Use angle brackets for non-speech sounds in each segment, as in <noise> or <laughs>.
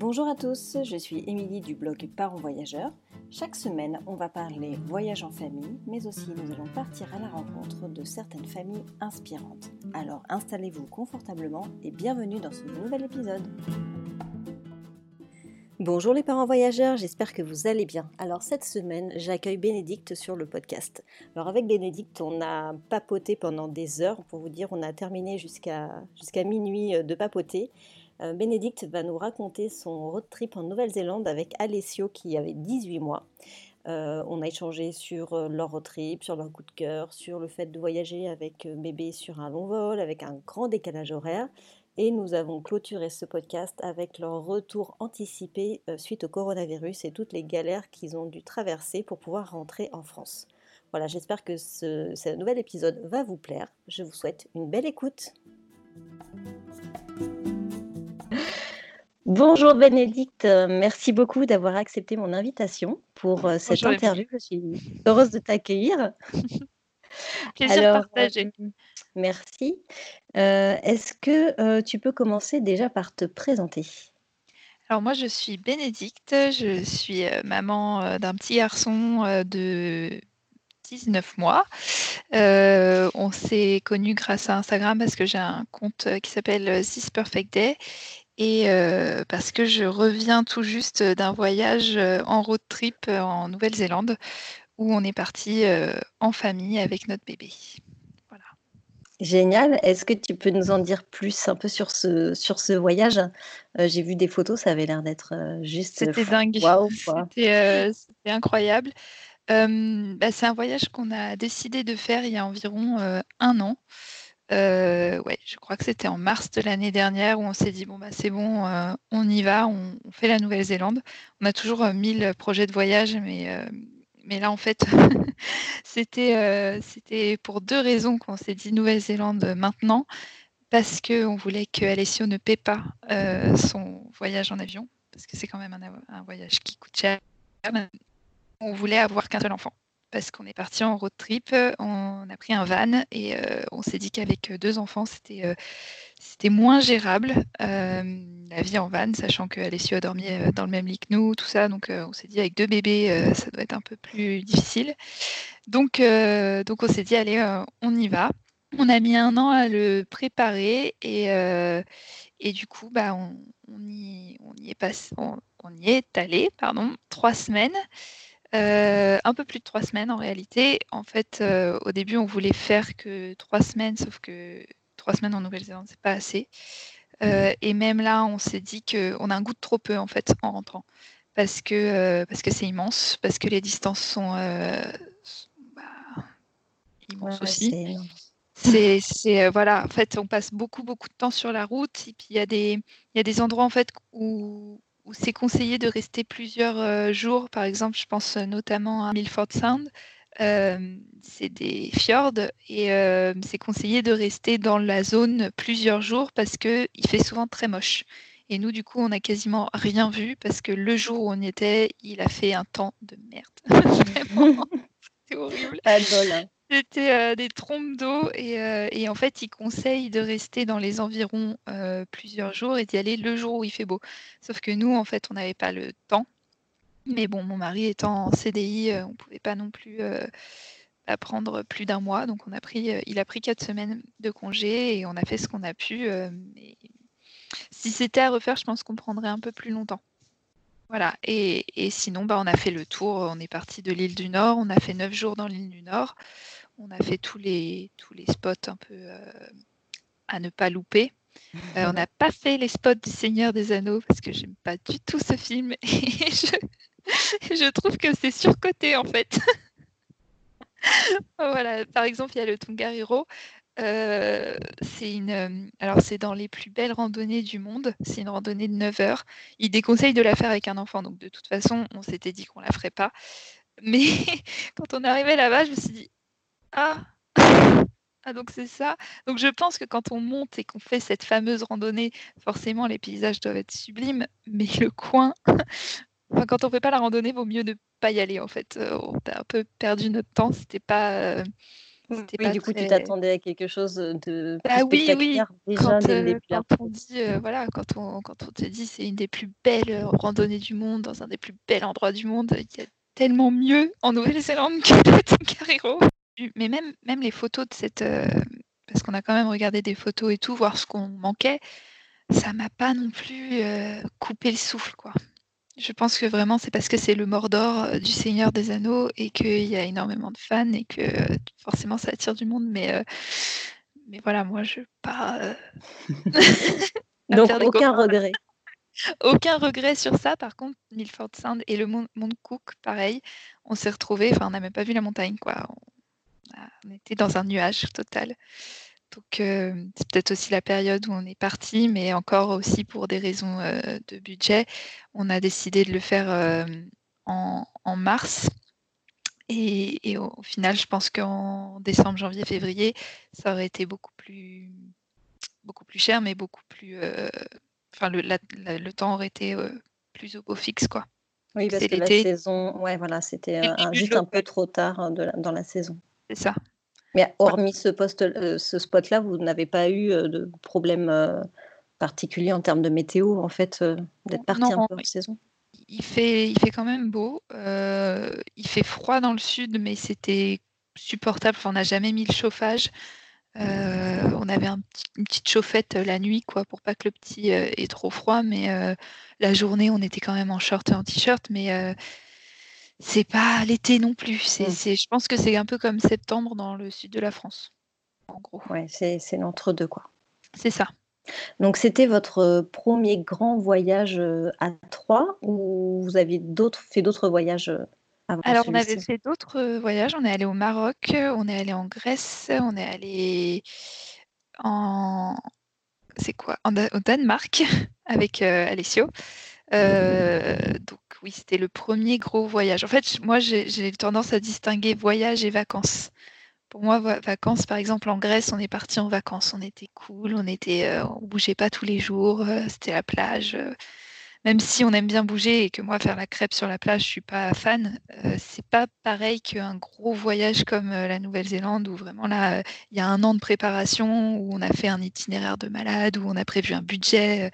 Bonjour à tous, je suis Émilie du blog Parents Voyageurs. Chaque semaine, on va parler voyage en famille, mais aussi nous allons partir à la rencontre de certaines familles inspirantes. Alors installez-vous confortablement et bienvenue dans ce nouvel épisode. Bonjour les parents voyageurs, j'espère que vous allez bien. Alors cette semaine, j'accueille Bénédicte sur le podcast. Alors avec Bénédicte, on a papoté pendant des heures, pour vous dire, on a terminé jusqu'à jusqu'à minuit euh, de papoter. Euh, Bénédicte va nous raconter son road trip en Nouvelle-Zélande avec Alessio qui avait 18 mois. Euh, on a échangé sur leur road trip, sur leur coup de cœur, sur le fait de voyager avec bébé sur un long vol, avec un grand décalage horaire. Et nous avons clôturé ce podcast avec leur retour anticipé euh, suite au coronavirus et toutes les galères qu'ils ont dû traverser pour pouvoir rentrer en France. Voilà, j'espère que ce, nouvel épisode va vous plaire. Je vous souhaite une belle écoute. Bonjour Bénédicte, merci beaucoup d'avoir accepté mon invitation pour euh, cette interview. Je suis heureuse de t'accueillir. <laughs> Plaisir partagé. Merci. Euh, est-ce que euh, tu peux commencer déjà par te présenter? Alors moi, je suis Bénédicte, je suis euh, maman d'un petit garçon de 19 mois. on s'est connus grâce à Instagram parce que j'ai un compte qui s'appelle This Perfect Day et parce que je reviens tout juste d'un voyage en road trip en Nouvelle-Zélande où on est parti en famille avec notre bébé. Génial. Est-ce que tu peux nous en dire plus un peu sur ce, sur ce voyage? Euh, J'ai vu des photos, ça avait l'air d'être euh, juste. C'était dingue. <laughs> Euh, c'était incroyable. Bah, c'est un voyage qu'on a décidé de faire il y a environ un an. Ouais, je crois que c'était en mars de l'année dernière où on s'est dit bon bah c'est bon, on y va, on, on fait la Nouvelle-Zélande. On a toujours mille projets de voyage, mais mais là, en fait, <laughs> c'était euh, c'était pour deux raisons qu'on s'est dit Nouvelle-Zélande maintenant. Parce qu'on voulait que Alessio ne paie pas euh, son voyage en avion, parce que c'est quand même un, voyage qui coûte cher. On voulait avoir qu'un seul enfant parce qu'on est parti en road trip, on a pris un van et euh, on s'est dit qu'avec deux enfants, c'était euh, moins gérable euh, la vie en van, sachant que Alessio a dormi dans le même lit que nous, tout ça. Donc on s'est dit avec deux bébés, ça doit être un peu plus difficile. Donc, donc on s'est dit allez, on y va. On a mis un an à le préparer et, et du coup, bah, on, y, on y est passé, on y est allé, pardon, trois semaines. Euh, un peu plus de trois semaines en réalité. En fait, euh, au début, on voulait faire que trois semaines, sauf que trois semaines en Nouvelle-Zélande, c'est pas assez. Euh, et même là, on s'est dit qu'on a un goût de trop peu en fait en rentrant, parce que parce que c'est immense, parce que les distances sont, bah, immenses aussi. C'est voilà, en fait, on passe beaucoup beaucoup de temps sur la route, et puis il y a des il y a des endroits en fait où où c'est conseillé de rester plusieurs euh, jours. Par exemple, je pense euh, notamment à Milford Sound. Euh, c'est des fjords et c'est conseillé de rester dans la zone plusieurs jours parce qu'il fait souvent très moche. Et nous, du coup, on n'a quasiment rien vu parce que le jour où on y était, il a fait un temps de merde. <laughs> Vraiment, <laughs> c'est horrible. Pas hein. C'était euh, des trompes d'eau euh, et, en fait, il conseille de rester dans les environs euh, plusieurs jours et d'y aller le jour où il fait beau. Sauf que nous, en fait, on n'avait pas le temps. Mais bon, mon mari étant en CDI, on ne pouvait pas non plus prendre plus d'un mois. Donc, on a pris, il a pris quatre semaines de congé et on a fait ce qu'on a pu. si c'était à refaire, je pense qu'on prendrait un peu plus longtemps. Voilà, et, sinon, bah, on a fait le tour. On est parti de l'île du Nord. On a fait neuf jours dans l'île du Nord on a fait tous les, tous les spots un peu euh, à ne pas louper. Euh, on n'a <laughs> pas fait les spots du Seigneur des Anneaux parce que j'aime pas du tout ce film <laughs> et je, trouve que c'est surcoté en fait. <laughs> voilà, par exemple, il y a le Tongariro. Euh, c'est une, alors c'est dans les plus belles randonnées du monde. C'est une randonnée de 9 heures. Il déconseille de la faire avec un enfant, donc de toute façon, on s'était dit qu'on la ferait pas. Mais quand on est arrivé là-bas, je me suis dit ah! Ah donc c'est ça. Donc je pense que quand on monte et qu'on fait cette fameuse randonnée, forcément les paysages doivent être sublimes, mais le coin, <laughs> enfin, quand on fait pas la randonnée, vaut mieux ne pas y aller en fait. Euh, on a un peu perdu notre temps, c'était pas, euh, Oui, du coup, tu t'attendais à quelque chose de plus ah, oui, oui. quand, quand on dit, voilà, quand on, quand on te dit c'est une des plus belles randonnées du monde, dans un des plus bels endroits du monde, il y a tellement mieux en Nouvelle-Zélande que le Tongariro. Mais même, même les photos de cette, parce qu'on a quand même regardé des photos et tout, voir ce qu'on manquait, ça m'a pas non plus coupé le souffle, quoi. Je pense que vraiment c'est parce que c'est le Mordor euh, du Seigneur des Anneaux et qu'il y a énormément de fans et que euh, forcément ça attire du monde. Mais, euh, mais voilà, moi je pas. <laughs> Donc aucun regret. <laughs> Aucun regret sur ça. Par contre, Milford Sound et le Mont Cook, pareil, on s'est retrouvés. Enfin, on n'a même pas vu la montagne, quoi. On était dans un nuage total. Donc c'est peut-être aussi la période où on est parti, mais encore aussi pour des raisons de budget, on a décidé de le faire en, mars. Et, au, final, je pense qu'en décembre, janvier, février, ça aurait été beaucoup plus, beaucoup plus cher, mais beaucoup plus. Enfin, le, temps aurait été plus au beau fixe, quoi. Oui, parce que la saison, ouais, voilà, c'était juste un peu trop tard hein, dans la saison. C'est ça. Mais hormis ce, poste, euh, ce spot-là, vous n'avez pas eu euh, de problème euh, particulier en termes de météo, en fait, d'être parti un peu en saison? il fait, il fait quand même beau. il fait froid dans le sud, mais c'était supportable. on n'a jamais mis le chauffage. on avait une petite chauffette la nuit, quoi, pour pas que le petit ait trop froid. Mais la journée, on était quand même en short et en t-shirt. Mais c'est pas l'été non plus. Mmh. C'est, je pense que c'est un peu comme septembre dans le sud de la France, en gros. Ouais, c'est, l'entre-deux, quoi. C'est ça. Donc, c'était votre premier grand voyage à Troyes ou vous aviez d'autres, fait d'autres voyages avant Alors, on avait fait d'autres voyages. On est allé au Maroc, on est allé en Grèce, on est allé en. C'est quoi? Au Danemark <laughs> avec Alessio. Donc, oui, c'était le premier gros voyage. En fait, moi, j'ai tendance à distinguer voyage et vacances. Pour moi, vacances, par exemple, en Grèce, on est parti en vacances. On était cool, on était, euh, on bougeait pas tous les jours, euh, c'était la plage. Euh. même si on aime bien bouger et que moi, faire la crêpe sur la plage, je suis pas fan, c'est pas pareil qu'un gros voyage comme la Nouvelle-Zélande où vraiment là, il y a un an de préparation, où on a fait un itinéraire de malade, où on a prévu un budget.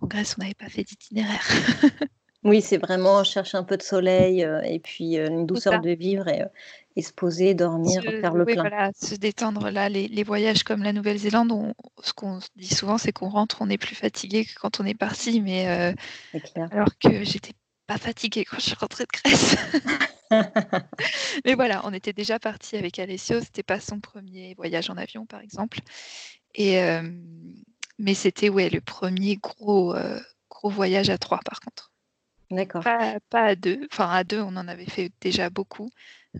En Grèce, on n'avait pas fait d'itinéraire. <laughs> Oui, c'est vraiment chercher un peu de soleil euh, et puis euh, une douceur de vivre et, euh, se poser, dormir, faire le plein. Voilà, se détendre. Là, les, voyages comme la Nouvelle-Zélande, ce qu'on dit souvent, c'est qu'on rentre, on est plus fatigué que quand on est parti, mais alors que j'étais pas fatiguée quand je suis rentrée de Grèce. <laughs> mais voilà, on était déjà parti avec Alessio, c'était pas son premier voyage en avion, par exemple. Et mais c'était ouais le premier gros gros voyage à trois, par contre. D'accord. Pas, à deux. Enfin, à deux, on en avait fait déjà beaucoup.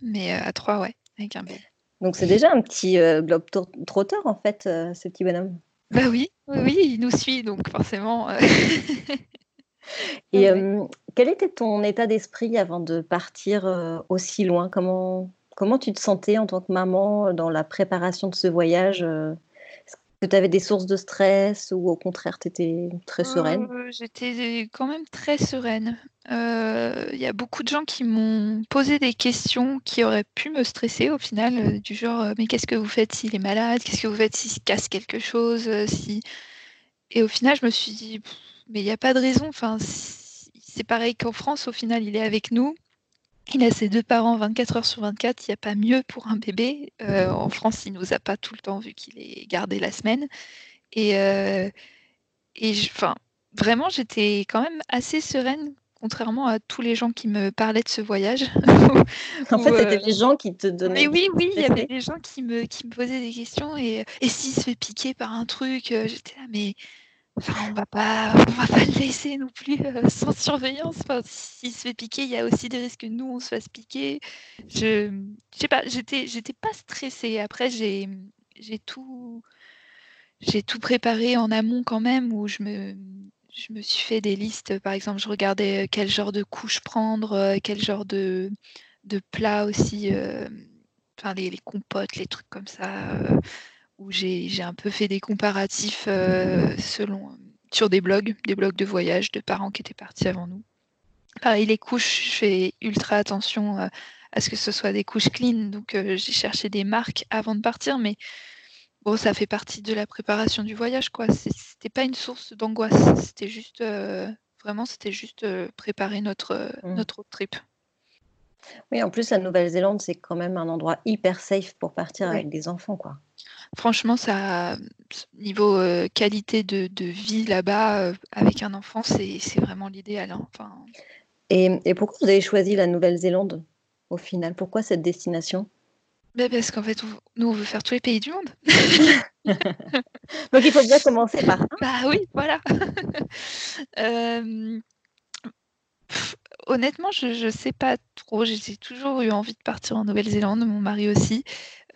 Mais euh, à trois, ouais, avec un bébé. Donc, c'est déjà un petit euh, globe trotteur, en fait, euh, ce petit bonhomme. Bah oui, oui, il nous suit, donc forcément. <laughs> Et quel était ton état d'esprit avant de partir aussi loin? Comment, comment tu te sentais en tant que maman dans la préparation de ce voyage que tu avais des sources de stress ou au contraire, tu étais très sereine? Euh, J'étais quand même très sereine. Il euh, y a beaucoup de gens qui m'ont posé des questions qui auraient pu me stresser au final, euh, du genre mais qu'est-ce que vous faites s'il est malade? Qu'est-ce que vous faites s'il se casse quelque chose si... Et au final, je me suis dit mais il n'y a pas de raison. Enfin, c'est pareil qu'en France, au final, il est avec nous. Il a ses deux parents 24 heures sur 24, il n'y a pas mieux pour un bébé. Euh, en France, il nous a pas tout le temps vu qu'il est gardé la semaine. Et, euh, et enfin, vraiment, j'étais quand même assez sereine, contrairement à tous les gens qui me parlaient de ce voyage. <laughs> en fait, c'était des gens qui te donnaient. Mais oui, oui, il y avait des gens qui me, qui me posaient des questions. Et, et s'il se fait piquer par un truc, euh, j'étais là, mais on va pas, on va pas le laisser non plus euh, <laughs> sans surveillance. Enfin, s'il se fait piquer, il y a aussi des risques que nous on se fasse piquer. Je, je sais pas, j'étais, j'étais pas stressée. Après, j'ai, j'ai tout, j'ai tout préparé en amont quand même, où je me, je me suis fait des listes. Par exemple, je regardais euh, quel genre de couche prendre, euh, quel genre de, de plat aussi. enfin, les, les, compotes, les trucs comme ça où j'ai un peu fait des comparatifs euh, selon sur des blogs, des blogs de voyage de parents qui étaient partis avant nous. Pareil, les couches, je fais ultra attention euh, à ce que ce soit des couches clean. Donc j'ai cherché des marques avant de partir, mais bon, ça fait partie de la préparation du voyage, quoi. C'était pas une source d'angoisse. C'était juste vraiment, c'était juste préparer notre, mmh. notre trip. Oui, en plus, la Nouvelle-Zélande, c'est quand même un endroit hyper safe pour partir avec des enfants, quoi. Franchement, ça, niveau qualité de, vie là-bas, avec un enfant, c'est vraiment l'idéal. Hein. Enfin... Et, pourquoi vous avez choisi la Nouvelle-Zélande au final? Pourquoi cette destination? Bah, Parce qu'en fait, nous, on veut faire tous les pays du monde. <laughs> Donc, il faut bien commencer par. Bah oui, voilà. <laughs> honnêtement, je ne sais pas trop. J'ai toujours eu envie de partir en Nouvelle-Zélande, mon mari aussi.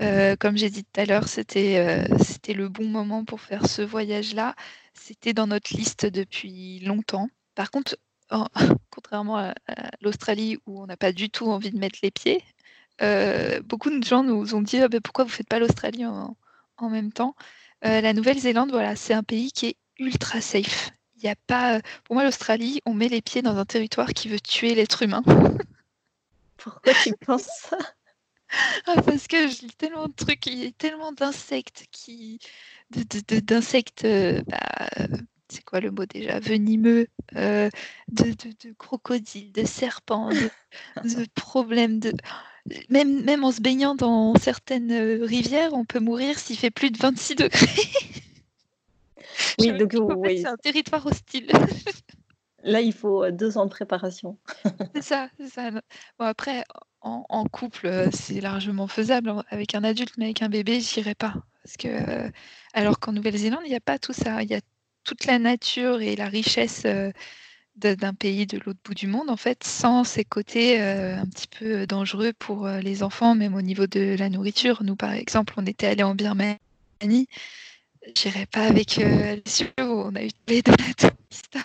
Euh, comme j'ai dit tout à l'heure, c'était euh, c'était le bon moment pour faire ce voyage-là. C'était dans notre liste depuis longtemps. Par contre, <laughs> contrairement à, l'Australie où on n'a pas du tout envie de mettre les pieds, euh, beaucoup de gens nous ont dit ah ben, pourquoi vous ne faites pas l'Australie en, en, même temps. la Nouvelle-Zélande, voilà, c'est un pays qui est ultra safe a pas. Pour moi, l'Australie, on met les pieds dans un territoire qui veut tuer l'être humain. <laughs> Pourquoi tu penses ça? Ah, Parce que je lis tellement de trucs, il y a tellement d'insectes qui. d'insectes. Euh, bah, c'est quoi le mot déjà? Venimeux, euh, de, crocodiles, de serpents, de, problèmes de. Même, même en se baignant dans certaines euh, rivières, on peut mourir s'il fait plus de 26 degrés. <laughs> Oui, donc oui. c'est un territoire hostile. <laughs> Là, il faut deux ans de préparation. <laughs> c'est ça, c'est ça. Bon, après, en, couple, c'est largement faisable avec un adulte, mais avec un bébé, j'irai pas. Parce que, alors qu'en Nouvelle-Zélande, il n'y a pas tout ça. Il y a toute la nature et la richesse d'un pays de l'autre bout du monde, en fait, sans ces côtés un petit peu dangereux pour les enfants, même au niveau de la nourriture. Nous, par exemple, on était allé en Birmanie J'irai pas avec euh, les on a eu les de la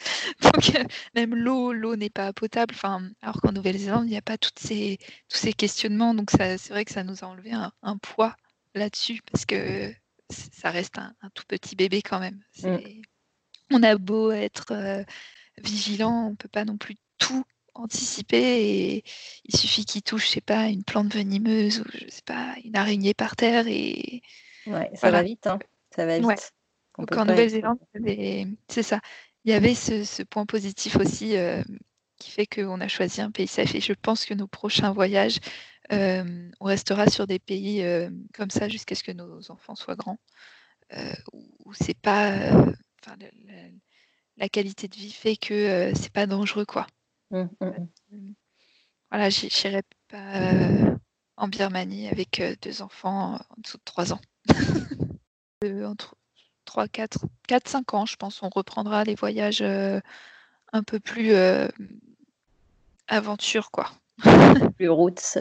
<laughs> Donc euh, même l'eau, l'eau n'est pas potable. Enfin, alors qu'en Nouvelle-Zélande, il n'y a pas toutes ces, tous ces questionnements. Donc c'est vrai que ça nous a enlevé un, poids là-dessus parce que ça reste un, tout petit bébé quand même. Mm. On a beau être euh, vigilant, on peut pas non plus tout anticiper et il suffit qu'il touche, je sais pas, une plante venimeuse ou je sais pas, une araignée par terre et Ouais, ça va vite, hein. Ça va vite. Donc en Nouvelle-Zélande, c'est ça. Il y avait ce, point positif aussi euh, qui fait qu'on a choisi un pays safe. Et je pense que nos prochains voyages, euh, on restera sur des pays euh, comme ça jusqu'à ce que nos enfants soient grands, où, c'est pas, la, qualité de vie fait que c'est pas dangereux, quoi. Mmh, mmh, mmh. Voilà, j'irai pas en Birmanie avec deux enfants en dessous de trois ans. <laughs> Euh, entre 3, 4, 4, 5 ans, je pense, on reprendra les voyages euh, un peu plus euh, aventure, quoi. <laughs> plus routes.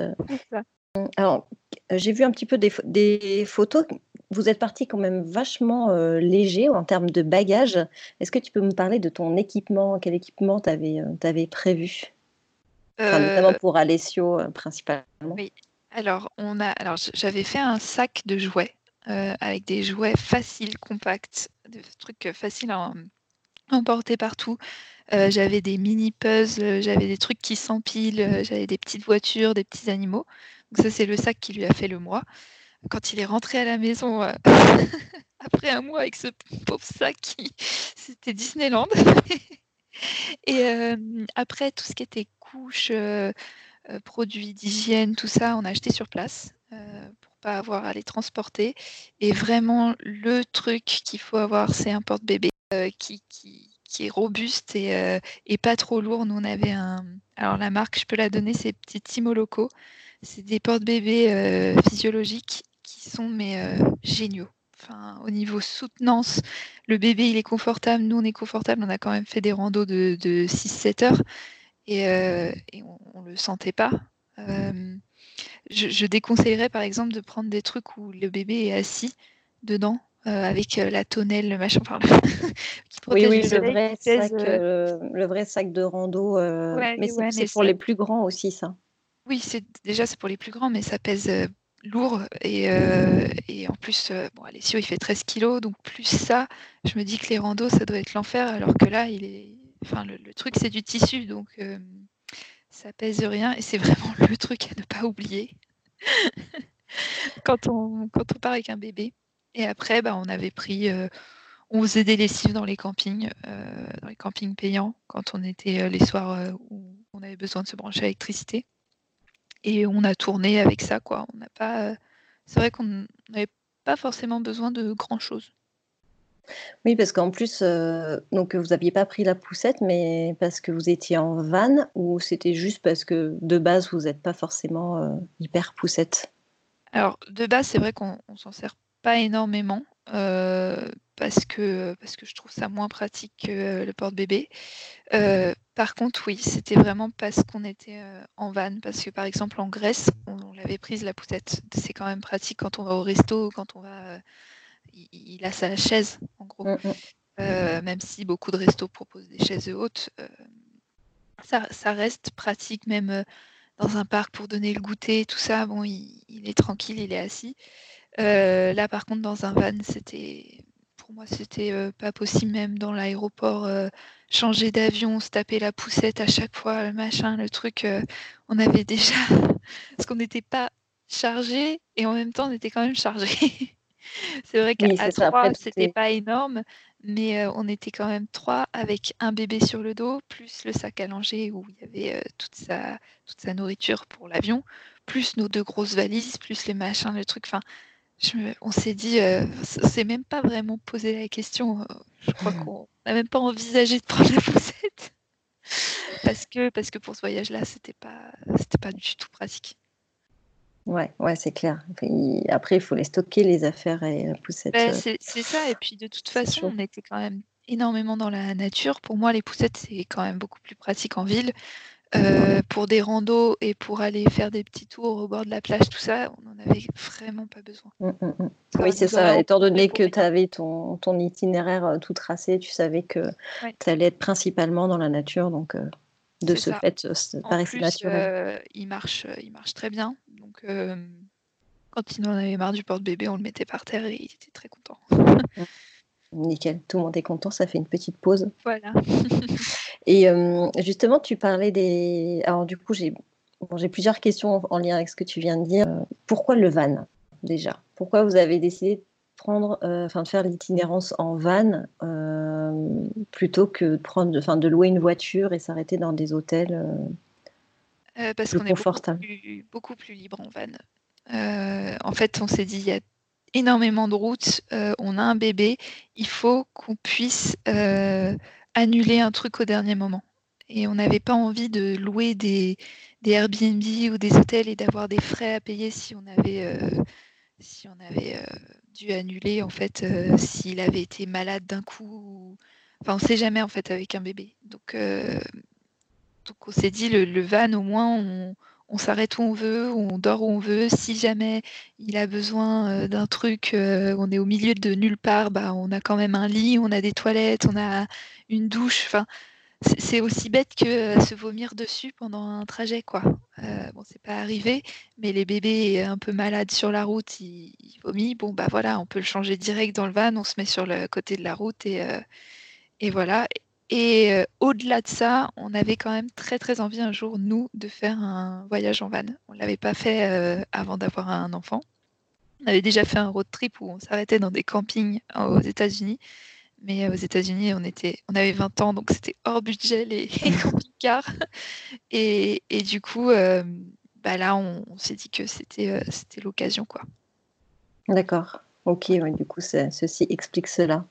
Alors, j'ai vu un petit peu des, photos. Vous êtes parti quand même vachement léger en termes de bagages. Est-ce que tu peux me parler de ton équipement? Quel équipement tu avais, prévu? Notamment pour Alessio, principalement. Oui. Alors, on a, alors j'avais fait un sac de jouets euh, avec des jouets faciles, compacts, des trucs faciles à emporter partout. Euh, j'avais des mini puzzles, j'avais des trucs qui s'empilent, j'avais des petites voitures, des petits animaux. Donc ça, c'est le sac qui lui a fait le mois. Quand il est rentré à la maison euh, <laughs> après un mois avec ce pauvre sac, <laughs> c'était Disneyland. <laughs> Et après, tout ce qui était couches, produits d'hygiène, tout ça, on a acheté sur place pas avoir à les transporter. Et vraiment, le truc qu'il faut avoir, c'est un porte-bébé euh, qui, qui, qui, est robuste et, euh, et, pas trop lourd. Nous, on avait un. Alors, la marque, je peux la donner, c'est Petit Timo Loco. C'est des porte-bébés euh, physiologiques qui sont mais géniaux. Enfin, au niveau soutenance, le bébé il est confortable, nous on est confortable, on a quand même fait des randos de, de 6-7 heures et, et on ne le sentait pas je, déconseillerais par exemple de prendre des trucs où le bébé est assis dedans. Euh, avec euh, la tonnelle, le machin, enfin, <laughs> oui, oui, le vrai, sac, euh, le vrai sac de rando. mais c'est pour les plus grands aussi, ça. Oui, c'est déjà c'est pour les plus grands, mais ça pèse lourd et, et, en plus, bon, Alessio il fait 13 kilos, donc plus ça, je me dis que les randos ça doit être l'enfer, alors que là il est, enfin le, le truc c'est du tissu, donc ça pèse rien et c'est vraiment le truc à ne pas oublier quand, on, quand on part avec un bébé. Et après, bah, on avait pris, euh, on faisait des lessives dans les campings, euh, dans les campings payants, quand on était euh, les soirs où on avait besoin de se brancher à l'électricité. Et on a tourné avec ça, quoi. On n'a pas, c'est vrai qu'on n'avait pas forcément besoin de grand chose. Oui, parce qu'en plus, donc vous n'aviez pas pris la poussette, mais parce que vous étiez en van ou c'était juste parce que de base vous n'êtes pas forcément hyper poussette? Alors de base, c'est vrai qu'on ne s'en sert pas énormément parce que parce que je trouve ça moins pratique que le porte-bébé. par contre, oui, c'était vraiment parce qu'on était en van, parce que par exemple en Grèce, on, l'avait prise la poussette. C'est quand même pratique quand on va au resto, quand on va il, a sa chaise, en gros. Mm, mm. Euh, même si beaucoup de restos proposent des chaises hautes, euh, ça, reste pratique, même euh, dans un parc pour donner le goûter, tout ça. Bon, il, est tranquille, il est assis. là, par contre, dans un van, c'était pour moi, c'était pas possible, même dans l'aéroport, changer d'avion, se taper la poussette à chaque fois, le machin, le truc. on avait déjà. <laughs> Parce qu'on n'était pas chargé et en même temps, on était quand même chargé. <laughs> C'est vrai qu'à trois, c'était pas énorme, mais on était quand même trois avec un bébé sur le dos, plus le sac à langer où il y avait toute, sa, toute sa nourriture pour l'avion, plus nos deux grosses valises, plus les machins, le truc. Enfin, on s'est dit, on s'est même pas vraiment posé la question. je crois qu'on n'a même pas envisagé de prendre la <laughs> poussette. parce que, parce que pour ce voyage-là, c'était pas, c'était pas du tout pratique. Ouais, ouais, c'est clair. après, il faut les stocker, les affaires et la poussette. Bah, euh, c'est ça. Et puis, de toute façon, on était quand même énormément dans la nature. Pour moi, les poussettes, c'est quand même beaucoup plus pratique en ville. Euh, pour des randos et pour aller faire des petits tours au bord de la plage, tout ça, on n'en avait vraiment pas besoin. Mmh, mmh, mmh. Oui, c'est ça. Étant donné que tu avais ton, ton, itinéraire euh, tout tracé, tu savais que tu allais être principalement dans la nature. Donc, de ce fait, ça paraissait naturel. il, marche, il marche très bien. Donc, quand il en avait marre du porte-bébé, on le mettait par terre et il était très content. Nickel, tout le monde est content, ça fait une petite pause. Voilà. <laughs> et justement, tu parlais des. Alors, du coup, j'ai j'ai plusieurs questions en lien avec ce que tu viens de dire. Pourquoi le van, déjà? Pourquoi vous avez décidé de prendre, enfin, de faire l'itinérance en van plutôt que de prendre, enfin, de louer une voiture et s'arrêter dans des hôtels euh, parce qu'on est beaucoup plus, libre en van. Euh, en fait, on s'est dit, il y a énormément de routes, euh, on a un bébé, il faut qu'on puisse annuler un truc au dernier moment. Et on n'avait pas envie de louer des, Airbnb ou des hôtels et d'avoir des frais à payer si on avait, si on avait dû annuler, en fait, s'il avait été malade d'un coup. Enfin, on sait jamais, en fait, avec un bébé. Donc, donc on s'est dit, le, van, au moins, on, s'arrête où on veut, on dort où on veut. Si jamais il a besoin euh, d'un truc, euh, on est au milieu de nulle part, bah, on a quand même un lit, on a des toilettes, on a une douche. Enfin, c'est aussi bête que euh, se vomir dessus pendant un trajet, quoi. Bon, c'est pas arrivé, mais les bébés un peu malades sur la route, ils, vomissent. Bon, bah voilà, on peut le changer direct dans le van, on se met sur le côté de la route et, et voilà. Et euh, au-delà de ça, on avait quand même très très envie un jour, nous, de faire un voyage en van. On ne l'avait pas fait euh, avant d'avoir un enfant. On avait déjà fait un road trip où on s'arrêtait dans des campings aux États-Unis. Mais euh, aux États-Unis, on, était, on avait 20 ans, donc c'était hors budget les, <laughs> camping-cars. Et, et, du coup, bah là, on, s'est dit que c'était c'était l'occasion. quoi. D'accord. Ok, du coup, ceci explique cela.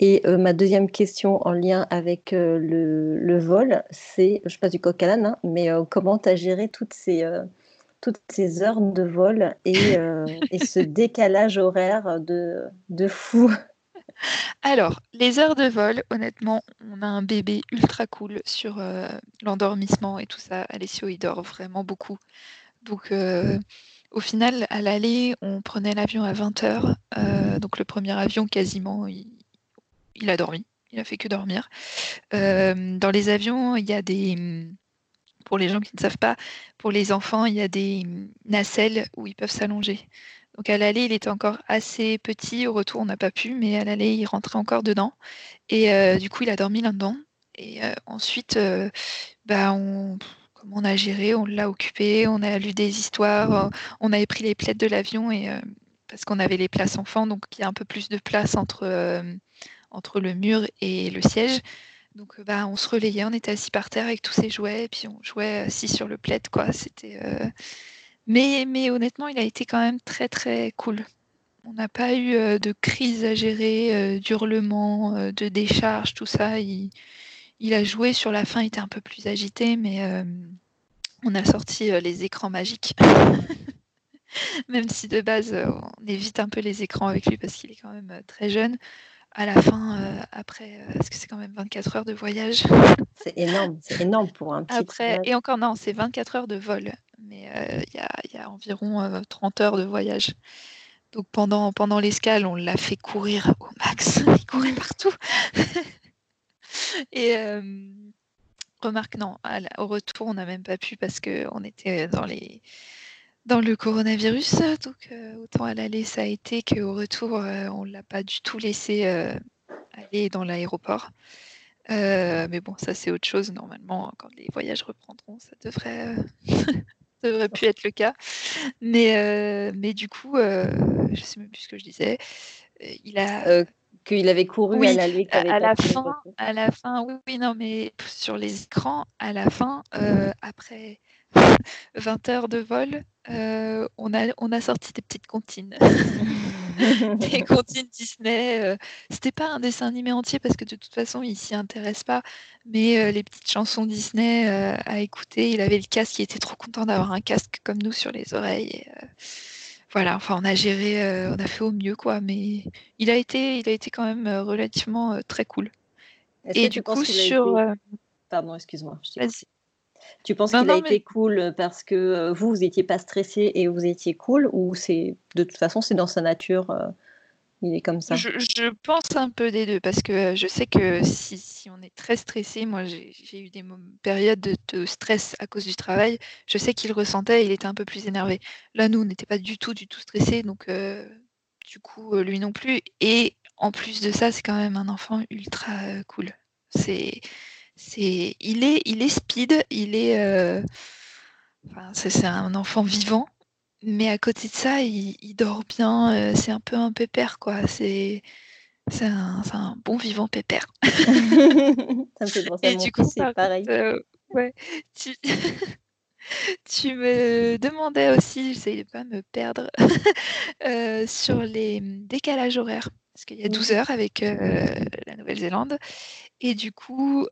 Et euh, ma deuxième question en lien avec euh, le, vol, c'est, je passe du coq à l'âne, hein, mais euh, comment tu as géré toutes ces, toutes ces heures de vol et, et ce <laughs> décalage horaire de, de fou? Alors, les heures de vol, honnêtement, on a un bébé ultra cool sur l'endormissement et tout ça. Alessio, il dort vraiment beaucoup. Donc, au final, à l'aller, on prenait l'avion à 20h. donc, le premier avion, quasiment, il, il a dormi, il a fait que dormir. Euh, dans les avions, il y a des, pour les gens qui ne savent pas, pour les enfants, il y a des nacelles où ils peuvent s'allonger. Donc à l'aller, il était encore assez petit, au retour, on n'a pas pu, mais à l'aller, il rentrait encore dedans. Et euh, du coup, il a dormi là-dedans. Et euh, ensuite, bah, on, comment on a géré, on l'a occupé, on a lu des histoires, on avait pris les plaides de l'avion et parce qu'on avait les places enfants, donc il y a un peu plus de place entre, entre le mur et le siège. Donc bah, on se relayait, on était assis par terre avec tous ces jouets, et puis on jouait assis sur le plaid, quoi. C'était, mais, mais honnêtement, il a été quand même très très cool. On n'a pas eu de crise à gérer, d'hurlements, de décharge, tout ça. Il, il, a joué sur la fin, il était un peu plus agité, mais on a sorti les écrans magiques. <laughs> même si de base, on évite un peu les écrans avec lui parce qu'il est quand même très jeune à la fin, euh, après, euh, parce que c'est quand même 24 heures de voyage. C'est énorme, c'est énorme pour un petit. Après, et encore non, c'est 24 heures de vol, mais euh, il y, a, environ 30 heures de voyage. Donc pendant, pendant l'escale, on l'a fait courir au max. <laughs> Il courait partout. <laughs> et remarque, non, au retour, on n'a même pas pu parce qu'on était dans les dans le coronavirus. Donc, euh, autant à l'aller, ça a été qu'au retour, euh, on ne l'a pas du tout laissé euh, aller dans l'aéroport. mais bon, ça, c'est autre chose. Normalement, quand les voyages reprendront, ça devrait, <laughs> devrait plus être le cas. Mais, mais du coup, je ne sais même plus ce que je disais. Il a qu'il avait couru à l'aller. À, la fin, à la fin, oui, oui, non, mais sur les écrans, à la fin, après <laughs> 20 heures de vol, euh, on, a, on a sorti des petites comptines. <laughs> <laughs> des comptines Disney. Euh, c'était pas un dessin animé entier parce que de toute façon, il s'y intéresse pas. Mais euh, les petites chansons Disney à écouter. Il avait le casque, il était trop content d'avoir un casque comme nous sur les oreilles. voilà, enfin, on a géré, on a fait au mieux, quoi. Mais il a été, il a été quand même relativement très cool. Et du coup, sur. Pardon, excuse-moi. Tu penses qu'il a été cool parce que euh, vous, vous n'étiez pas stressé et vous étiez cool ou c'est de toute façon c'est dans sa nature, euh, il est comme ça? Je, pense un peu des deux parce que euh, je sais que si, on est très stressé, moi j'ai eu des périodes de, stress à cause du travail, je sais qu'il ressentait, il était un peu plus énervé. Là, nous, on n'était pas du tout, du tout stressé, donc du coup, lui non plus. Et en plus de ça, c'est quand même un enfant ultra cool. C'est c'est, il est, il est speed, il est, euh, c'est, un enfant vivant, mais à côté de ça, il, dort bien. Euh, c'est un peu un pépère, quoi. C'est, c'est un, bon vivant pépère. <laughs> ça me fait <laughs> penser à mon coup, c'est pareil. Euh, ouais, tu... <laughs> tu me demandais aussi, j'essaie de pas me perdre, sur les décalages horaires parce qu'il y a 12 heures avec la Nouvelle-Zélande. Et du coup,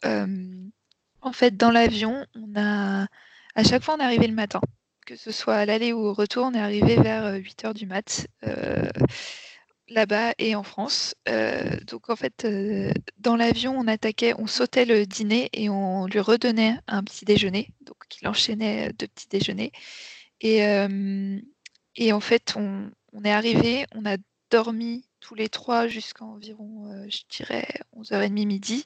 en fait, dans l'avion, on a à chaque fois on est arrivé le matin, que ce soit à l'aller ou au retour, on est arrivé vers 8 heures du mat. là-bas et en France. donc en fait, dans l'avion, on attaquait, on sautait le dîner et on lui redonnait un petit déjeuner. Donc il enchaînait deux petits déjeuners. Et, en fait, on, est arrivé, on a dormi tous les trois jusqu'à environ, euh, je dirais, 11h30 midi.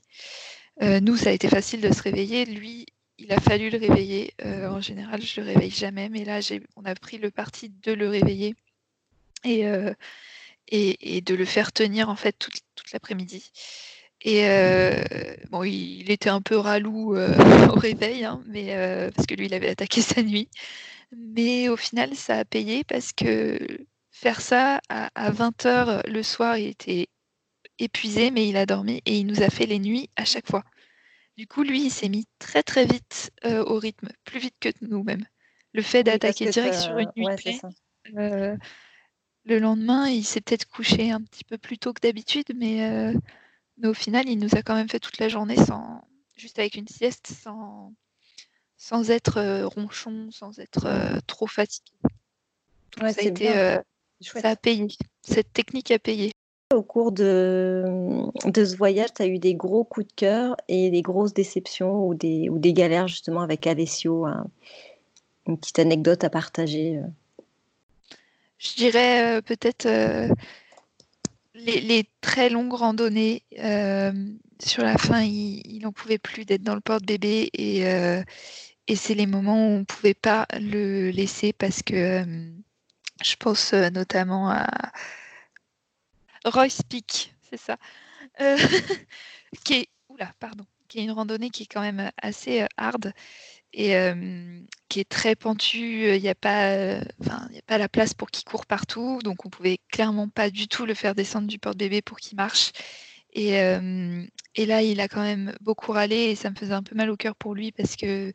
Euh, nous, ça a été facile de se réveiller. Lui, il a fallu le réveiller. Euh, en général, je le réveille jamais, mais là, on a pris le parti de le réveiller et, et, de le faire tenir en fait toute, l'après-midi. Et bon, il, était un peu ralou <laughs> au réveil, hein, mais parce que lui, il avait attaqué <laughs> sa nuit. Mais au final, ça a payé parce que faire ça à, 20h le soir, il était épuisé, mais il a dormi et il nous a fait les nuits à chaque fois. Du coup, lui, il s'est mis très très vite euh, au rythme, plus vite que nous-mêmes. Le fait d'attaquer direct sur une nuit euh, le lendemain, il s'est peut-être couché un petit peu plus tôt que d'habitude, mais, euh, mais, au final, il nous a quand même fait toute la journée sans, juste avec une sieste, sans, sans être ronchon, sans être trop fatigué. ça a été ça a payé. Cette technique a payé. Au cours de, de ce voyage, tu as eu des gros coups de cœur et des grosses déceptions ou des, ou des galères justement avec Alessio. une petite anecdote à partager. Euh. Je dirais euh, peut-être euh, les, très longues randonnées. sur la fin, il n'en pouvait plus d'être dans le porte-bébé et, et c'est les moments où on ne pouvait pas le laisser parce que je pense euh, notamment à Royce Peak, c'est ça, euh, <laughs> qui est, oula, pardon, qui est une randonnée qui est quand même assez euh, hard. et qui est très pentu. Il n'y a, pas, a pas la place pour qu'il court partout. Donc, on pouvait clairement pas du tout le faire descendre du porte-bébé pour qu'il marche. Et, et, là, il a quand même beaucoup râlé et ça me faisait un peu mal au cœur pour lui parce que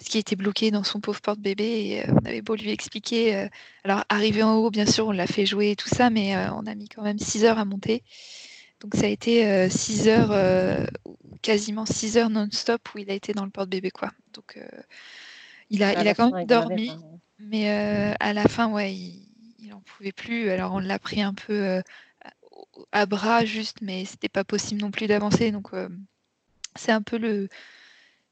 parce qu'il était bloqué dans son pauvre porte-bébé et on avait beau lui expliquer. alors, arrivé en haut, bien sûr, on l'a fait jouer et tout ça, mais on a mis quand même 6 heures à monter. Donc ça a été 6 heures, quasiment 6 heures non-stop où il a été dans le porte-bébé. quoi. Donc il a, il a quand même dormi, mais à la fin, ouais, il n'en pouvait plus. Alors on l'a pris un peu à bras juste, mais c'était pas possible non plus d'avancer. Donc c'est un peu le,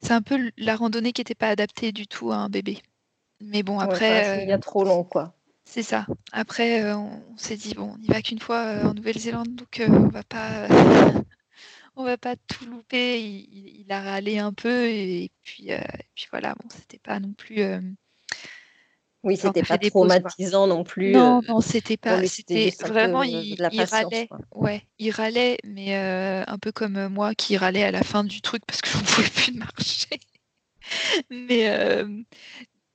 c'est un peu la randonnée qui n'était pas adaptée du tout à un bébé. Mais bon, après. il y a trop long, quoi. C'est ça. Après, euh, on, s'est dit bon, on n'y va qu'une fois euh, en Nouvelle-Zélande, donc euh, on va pas, <laughs> on va pas tout louper. Il, a râlé un peu et, puis, puis voilà. Bon, c'était pas non plus. Oui, c'était pas traumatisant non plus. Non, non, c'était pas. C'était vraiment, il, il râlait. Ouais, il râlait, mais un peu comme moi qui râlait à la fin du truc parce que <laughs> je ne pouvais plus marcher. mais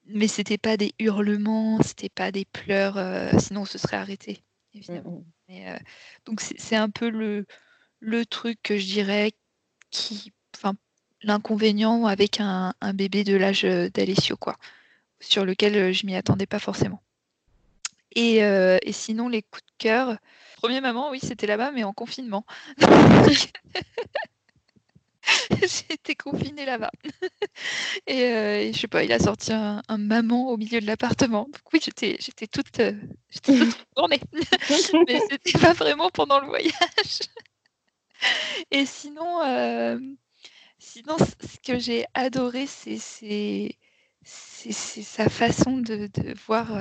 mais c'était pas des hurlements, c'était pas des pleurs, euh, sinon on se serait arrêté, évidemment. Euh, donc c'est un peu le, le truc que je dirais qui, l'inconvénient avec un, un, bébé de l'âge euh, d'Alessio, quoi, sur lequel je m'y attendais pas forcément. Et, et, sinon, les coups de cœur. Premier maman, oui, c'était là-bas, mais en confinement. <laughs> J'ai été confinée là-bas. <laughs> Euh, et, je sais pas, il a sorti un, maman au milieu de l'appartement. Donc oui, j'étais, j'étais toute, euh, j'étais <laughs> toute tournée. Mais c'était pas vraiment pendant le voyage. Et sinon, euh, sinon ce que j'ai adoré, c'est, c'est, c'est, sa façon de, de voir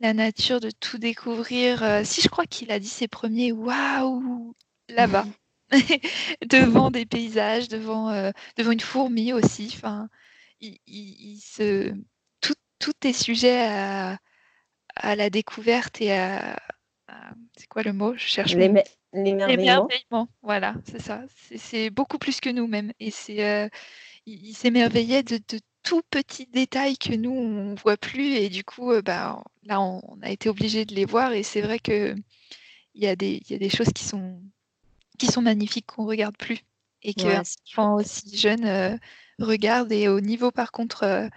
la nature, de tout découvrir. si je crois qu'il a dit ses premiers waouh là-bas. <laughs> devant des paysages, devant, euh, devant une fourmi aussi. Enfin, il, se... tout, tout, est sujet à, à, la découverte et à. c'est quoi le mot? Je cherche. L'émerveillement. Voilà, c'est ça. C'est beaucoup plus que nous-mêmes. Et c'est, euh, il, s'émerveillait de, de, tout petits détails que nous, on ne voit plus. Et du coup, euh, bah, là, on, a été obligé de les voir. Et c'est vrai qu'il y, a des, y a des choses qui sont qui sont magnifiques qu'on regarde plus et que ouais, enfant aussi jeune euh, regarde. Et au niveau, par contre, euh,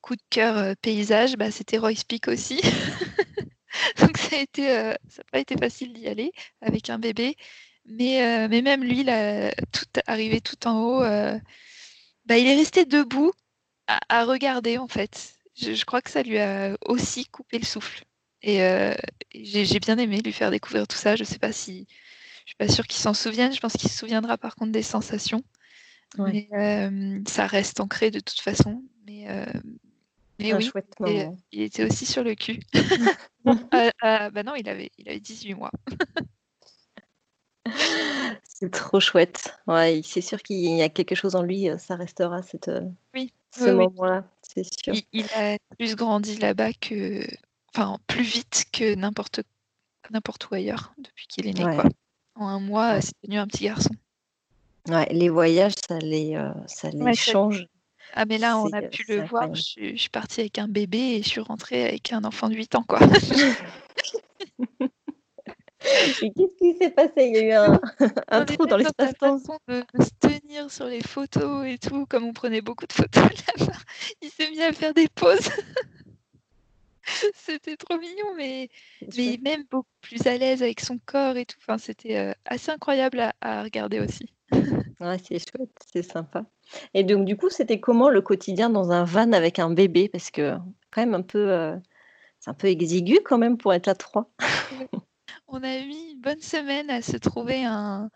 coup de cœur paysage, bah, c'était Royce Peak aussi. <laughs> Donc ça a été, ça n'a pas été facile d'y aller avec un bébé. Mais, mais même lui, là, tout, arrivé tout en haut, bah, il est resté debout à, regarder en fait. Je, je, crois que ça lui a aussi coupé le souffle. Et j'ai bien aimé lui faire découvrir tout ça. Je ne sais pas si je suis pas sûre qu'il s'en souvienne. Je pense qu'il se souviendra par contre des sensations. Mais euh, ça reste ancré de toute façon. Mais, euh, mais oui, il était aussi sur le cul. <laughs> Ah, ah, bah non, il avait, il avait 18 mois. <laughs> C'est trop chouette. Ouais, c'est sûr qu'il y a quelque chose en lui, euh, ça restera cette, oui. ce moment-là, c'est sûr. Il, a plus grandi là-bas que, enfin, plus vite que n'importe n'importe où ailleurs depuis qu'il est né. Quoi. En un mois, c'est devenu un petit garçon. Ouais, les voyages, ça les, euh, ça les change. Ah, mais là, on a pu le voir. Je, suis partie avec un bébé et je suis rentrée avec un enfant de 8 ans, quoi. <laughs> <laughs> Qu'est-ce qui s'est passé? Il y a eu un, <laughs> un trou dans l'espace-temps. De, de se tenir sur les photos et tout, comme on prenait beaucoup de photos <laughs> là-bas. Il s'est mis à faire des pauses. <laughs> c'était trop mignon, mais, mais même beaucoup plus à l'aise avec son corps et tout. Enfin, c'était euh, assez incroyable à, regarder aussi. ouais, c'est chouette, c'est sympa. Et donc, du coup, c'était comment le quotidien dans un van avec un bébé? Parce que, quand même, un peu, euh, c'est un peu exigu quand même pour être à trois. On a mis une bonne semaine à se trouver un,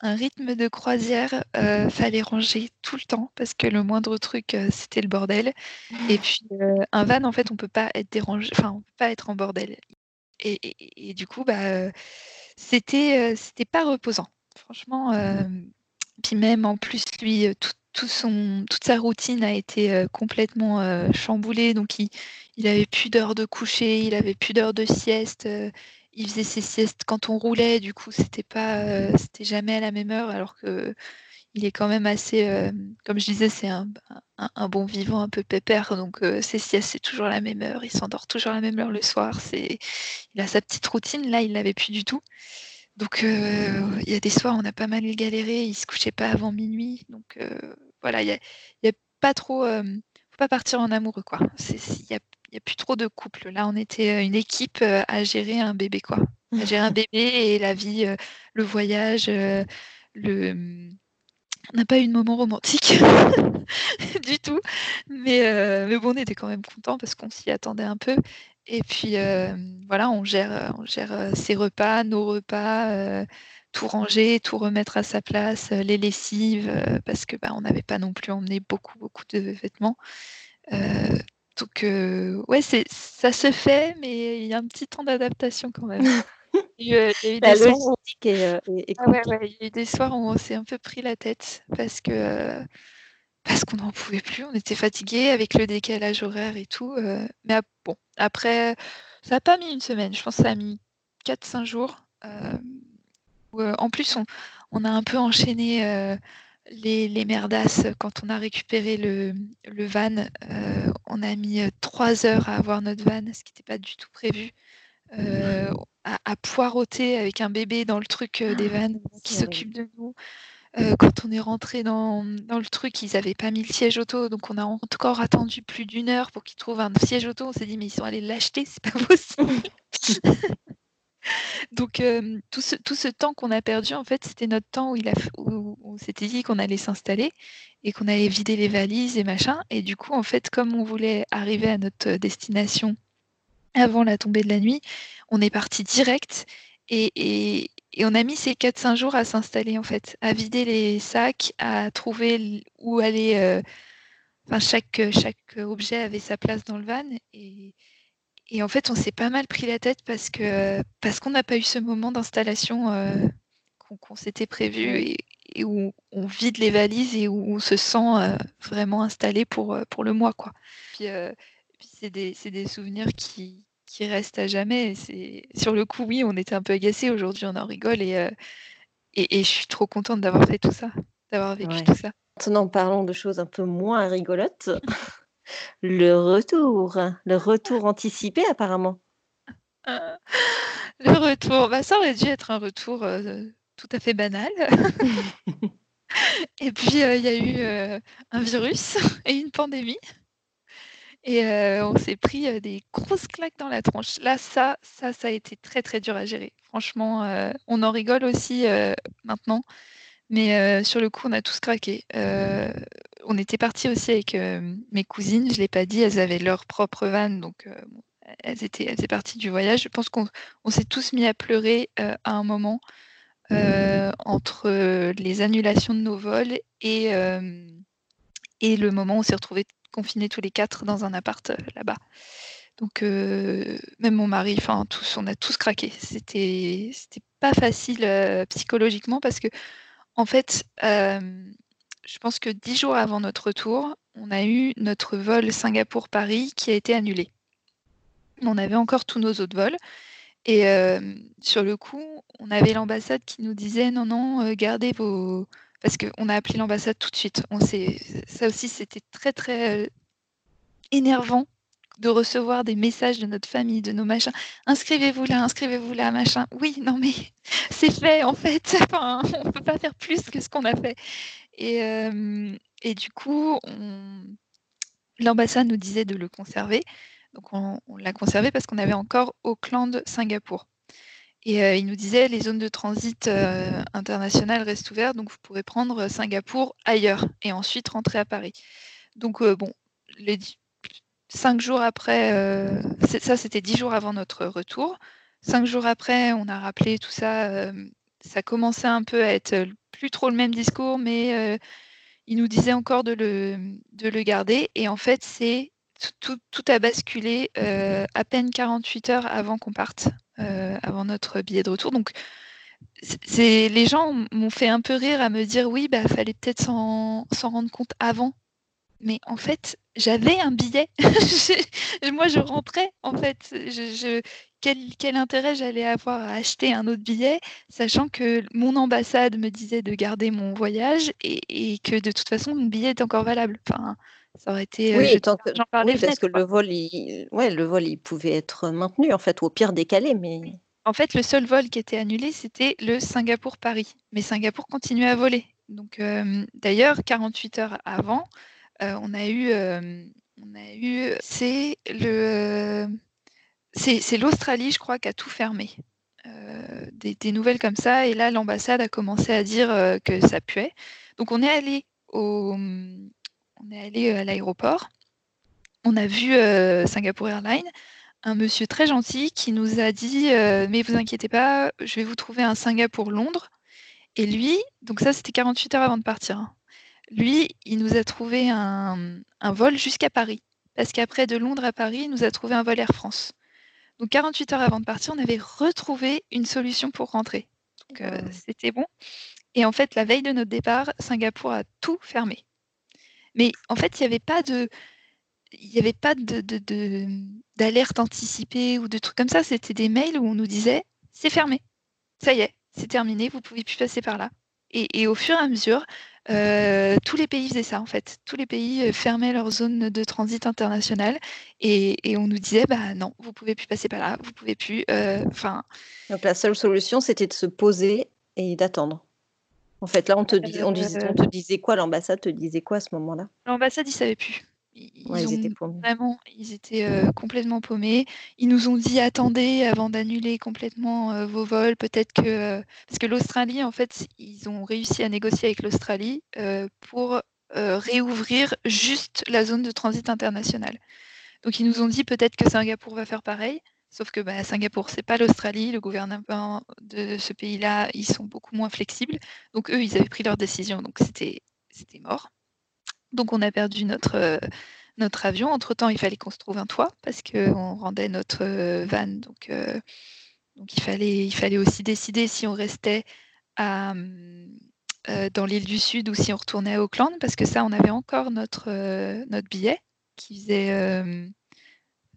un rythme de croisière, euh, fallait ranger tout le temps parce que le moindre truc, euh, c'était le bordel. Et puis euh, un van, en fait, on peut pas être dérangé, enfin, on peut pas être en bordel. Et, du coup, bah, c'était c'était pas reposant. Franchement, puis même en plus, lui, tout, son, toute sa routine a été complètement chamboulée. Donc, il, il avait plus d'heures de coucher, il avait plus d'heures de sieste il faisait ses siestes quand on roulait, du coup, c'était pas, euh, c'était jamais à la même heure, alors que il est quand même assez, comme je disais, c'est un, bon vivant, un peu pépère. Donc ses siestes, c'est toujours la même heure. Il s'endort toujours à la même heure le soir. C'est, il a sa petite routine. Là, il l'avait plus du tout. Donc il y a des soirs, on a pas mal galéré. Il se couchait pas avant minuit. Donc voilà, il y a, pas trop, faut pas partir en amoureux quoi. Y a plus trop de couple. Là, on était une équipe à gérer un bébé quoi. À gérer un <laughs> bébé et la vie, le voyage, le on n'a pas eu de moment romantique <laughs> du tout, mais, euh, mais bon, on était quand même content parce qu'on s'y attendait un peu. Et puis euh, voilà, on gère, on gère euh, ses repas, nos repas, tout ranger, tout remettre à sa place, les lessives, parce que bah, on n'avait pas non plus emmené beaucoup, beaucoup de vêtements. Donc ouais, c'est, ça se fait, mais il y a un petit temps d'adaptation quand même. <laughs> Il y a eu des soirs où on s'est un peu pris la tête parce que parce qu'on n'en pouvait plus, on était fatigués avec le décalage horaire et tout. mais bon, après, ça n'a pas mis une semaine. Je pense que ça a mis 4-5 jours. en plus, on, a un peu enchaîné les, les merdasses quand on a récupéré le, le van. on a mis 3 heures à avoir notre van, ce qui n'était pas du tout prévu. Euh, à, poireauter avec un bébé dans le truc euh, des ah, vannes qui s'occupe de nous. Euh, quand on est rentré dans, dans, le truc, ils n'avaient pas mis le siège auto, donc on a encore attendu plus d'une heure pour qu'ils trouvent un siège auto. On s'est dit, mais ils sont allés l'acheter, c'est pas possible. <laughs> donc tout, ce, tout ce temps qu'on a perdu, en fait, c'était notre temps où, il on s'était dit qu'on allait s'installer et qu'on allait vider les valises et machin. Et du coup, en fait, comme on voulait arriver à notre destination avant la tombée de la nuit, on est parti direct et, on a mis ces 4-5 jours à s'installer en fait, à vider les sacs, à trouver où aller. Euh, enfin, chaque, chaque objet avait sa place dans le van en fait, on s'est pas mal pris la tête parce que parce qu'on n'a pas eu ce moment d'installation euh, qu'on s'était prévu et, où on vide les valises et où on se sent euh, vraiment installé pour, pour le mois quoi. Puis, puis c'est des, des, souvenirs qui, qui restent à jamais. Sur le coup, oui, on était un peu agacés. Aujourd'hui, on en rigole et, euh, et, je suis trop contente d'avoir fait tout ça, d'avoir vécu tout ça. Maintenant, parlons de choses un peu moins rigolotes. <laughs> le retour, le retour anticipé apparemment. <laughs> le retour, bah, ça aurait dû être un retour euh, tout à fait banal. <laughs> et puis, euh, il y a eu un virus <laughs> et une pandémie. Et on s'est pris des grosses claques dans la tronche. Là, ça, ça, ça a été très très dur à gérer. Franchement, on en rigole aussi maintenant, mais sur le coup, on a tous craqué. On était parti aussi avec mes cousines. Je l'ai pas dit, elles avaient leur propre van, donc elles étaient, elles étaient parties du voyage. Je pense qu'on s'est tous mis à pleurer à un moment entre les annulations de nos vols et le moment où on s'est retrouvés confinés tous les quatre dans un appart euh, là-bas. Donc euh, même mon mari, enfin on a tous craqué. C'était c'était pas facile euh, psychologiquement parce que en fait, je pense que dix jours avant notre retour, on a eu notre vol Singapour-Paris qui a été annulé. On avait encore tous nos autres vols. Et sur le coup, on avait l'ambassade qui nous disait non, non, gardez vos, parce qu'on a appelé l'ambassade tout de suite. On ça aussi, c'était très, très euh, énervant de recevoir des messages de notre famille, de nos machins. Inscrivez-vous là, inscrivez-vous là, machin. Oui, non, mais <laughs> c'est fait, en fait. <laughs> On ne peut pas faire plus que ce qu'on a fait. Et, du coup, l'ambassade nous disait de le conserver. Donc, on, l'a conservé parce qu'on avait encore Auckland, Singapour. Et il nous disait les zones de transit internationales restent ouvertes, donc vous pourrez prendre Singapour ailleurs et ensuite rentrer à Paris. Donc bon, les cinq jours après, ça c'était dix jours avant notre retour. Cinq jours après, on a rappelé tout ça. Ça commençait un peu à être plus trop le même discours, mais il nous disait encore de le, de le garder. Et en fait, c'est tout, a basculé à peine 48 heures avant qu'on parte. Avant notre billet de retour. Donc, les gens m'ont fait un peu rire à me dire oui, bah fallait peut-être s'en rendre compte avant. Mais en fait, j'avais un billet. <laughs> moi, je rentrais. En fait, quel, intérêt j'allais avoir à acheter un autre billet, sachant que mon ambassade me disait de garder mon voyage et, que de toute façon, mon billet est encore valable. Enfin, ça aurait été. Oui, tant que, parce que le vol, il, ouais, le vol, il pouvait être maintenu, en fait, ou au pire décalé, mais. En fait, le seul vol qui était annulé, c'était le Singapour-Paris. Mais Singapour continuait à voler. Donc, d'ailleurs, 48 heures avant, on a eu, on a eu, c'est le, c'est l'Australie, je crois, qui a tout fermé. Des, nouvelles comme ça, et là, l'ambassade a commencé à dire que ça puait. Donc, on est allé au, on est allé à l'aéroport. On a vu Singapore Airlines un monsieur très gentil qui nous a dit Mais vous inquiétez pas, je vais vous trouver un Singapour Londres. Et lui, donc ça c'était 48 heures avant de partir. Hein. Lui, il nous a trouvé un, vol jusqu'à Paris. Parce qu'après de Londres à Paris, il nous a trouvé un vol Air France. Donc 48 heures avant de partir, on avait retrouvé une solution pour rentrer. Donc c'était bon. Et en fait, la veille de notre départ, Singapour a tout fermé. Mais en fait, il n'y avait pas de, il n'y avait pas de, d'alerte anticipée ou de trucs comme ça. C'était des mails où on nous disait c'est fermé, ça y est, c'est terminé, vous pouvez plus passer par là. Et, au fur et à mesure, euh, tous les pays faisaient ça en fait. Tous les pays euh, fermaient leur zone de transit international et, on nous disait bah non, vous pouvez plus passer par là, vous pouvez plus. Euh, enfin. Donc la seule solution, c'était de se poser et d'attendre. En fait, là, on te, on, disait, on te disait quoi L'ambassade te disait quoi à ce moment-là? L'ambassade, ils savaient plus. Ils, étaient Vraiment, ils étaient euh, complètement paumés. Ils nous ont dit attendez avant d'annuler complètement euh, vos vols. Peut-être que euh, parce que l'Australie, en fait, ils ont réussi à négocier avec l'Australie pour réouvrir juste la zone de transit international. Donc ils nous ont dit peut-être que Singapour va faire pareil. Sauf que bah, Singapour, c'est pas l'Australie. Le gouvernement de ce pays-là, ils sont beaucoup moins flexibles. Donc eux, ils avaient pris leur décision. Donc c'était c'était mort. Donc on a perdu notre, euh, notre avion. Entre-temps, il fallait qu'on se trouve un toit parce qu'on rendait notre euh, van. Donc, euh, donc il, fallait, il fallait aussi décider si on restait à, dans l'île du Sud ou si on retournait à Auckland parce que ça, on avait encore notre, notre billet qui faisait...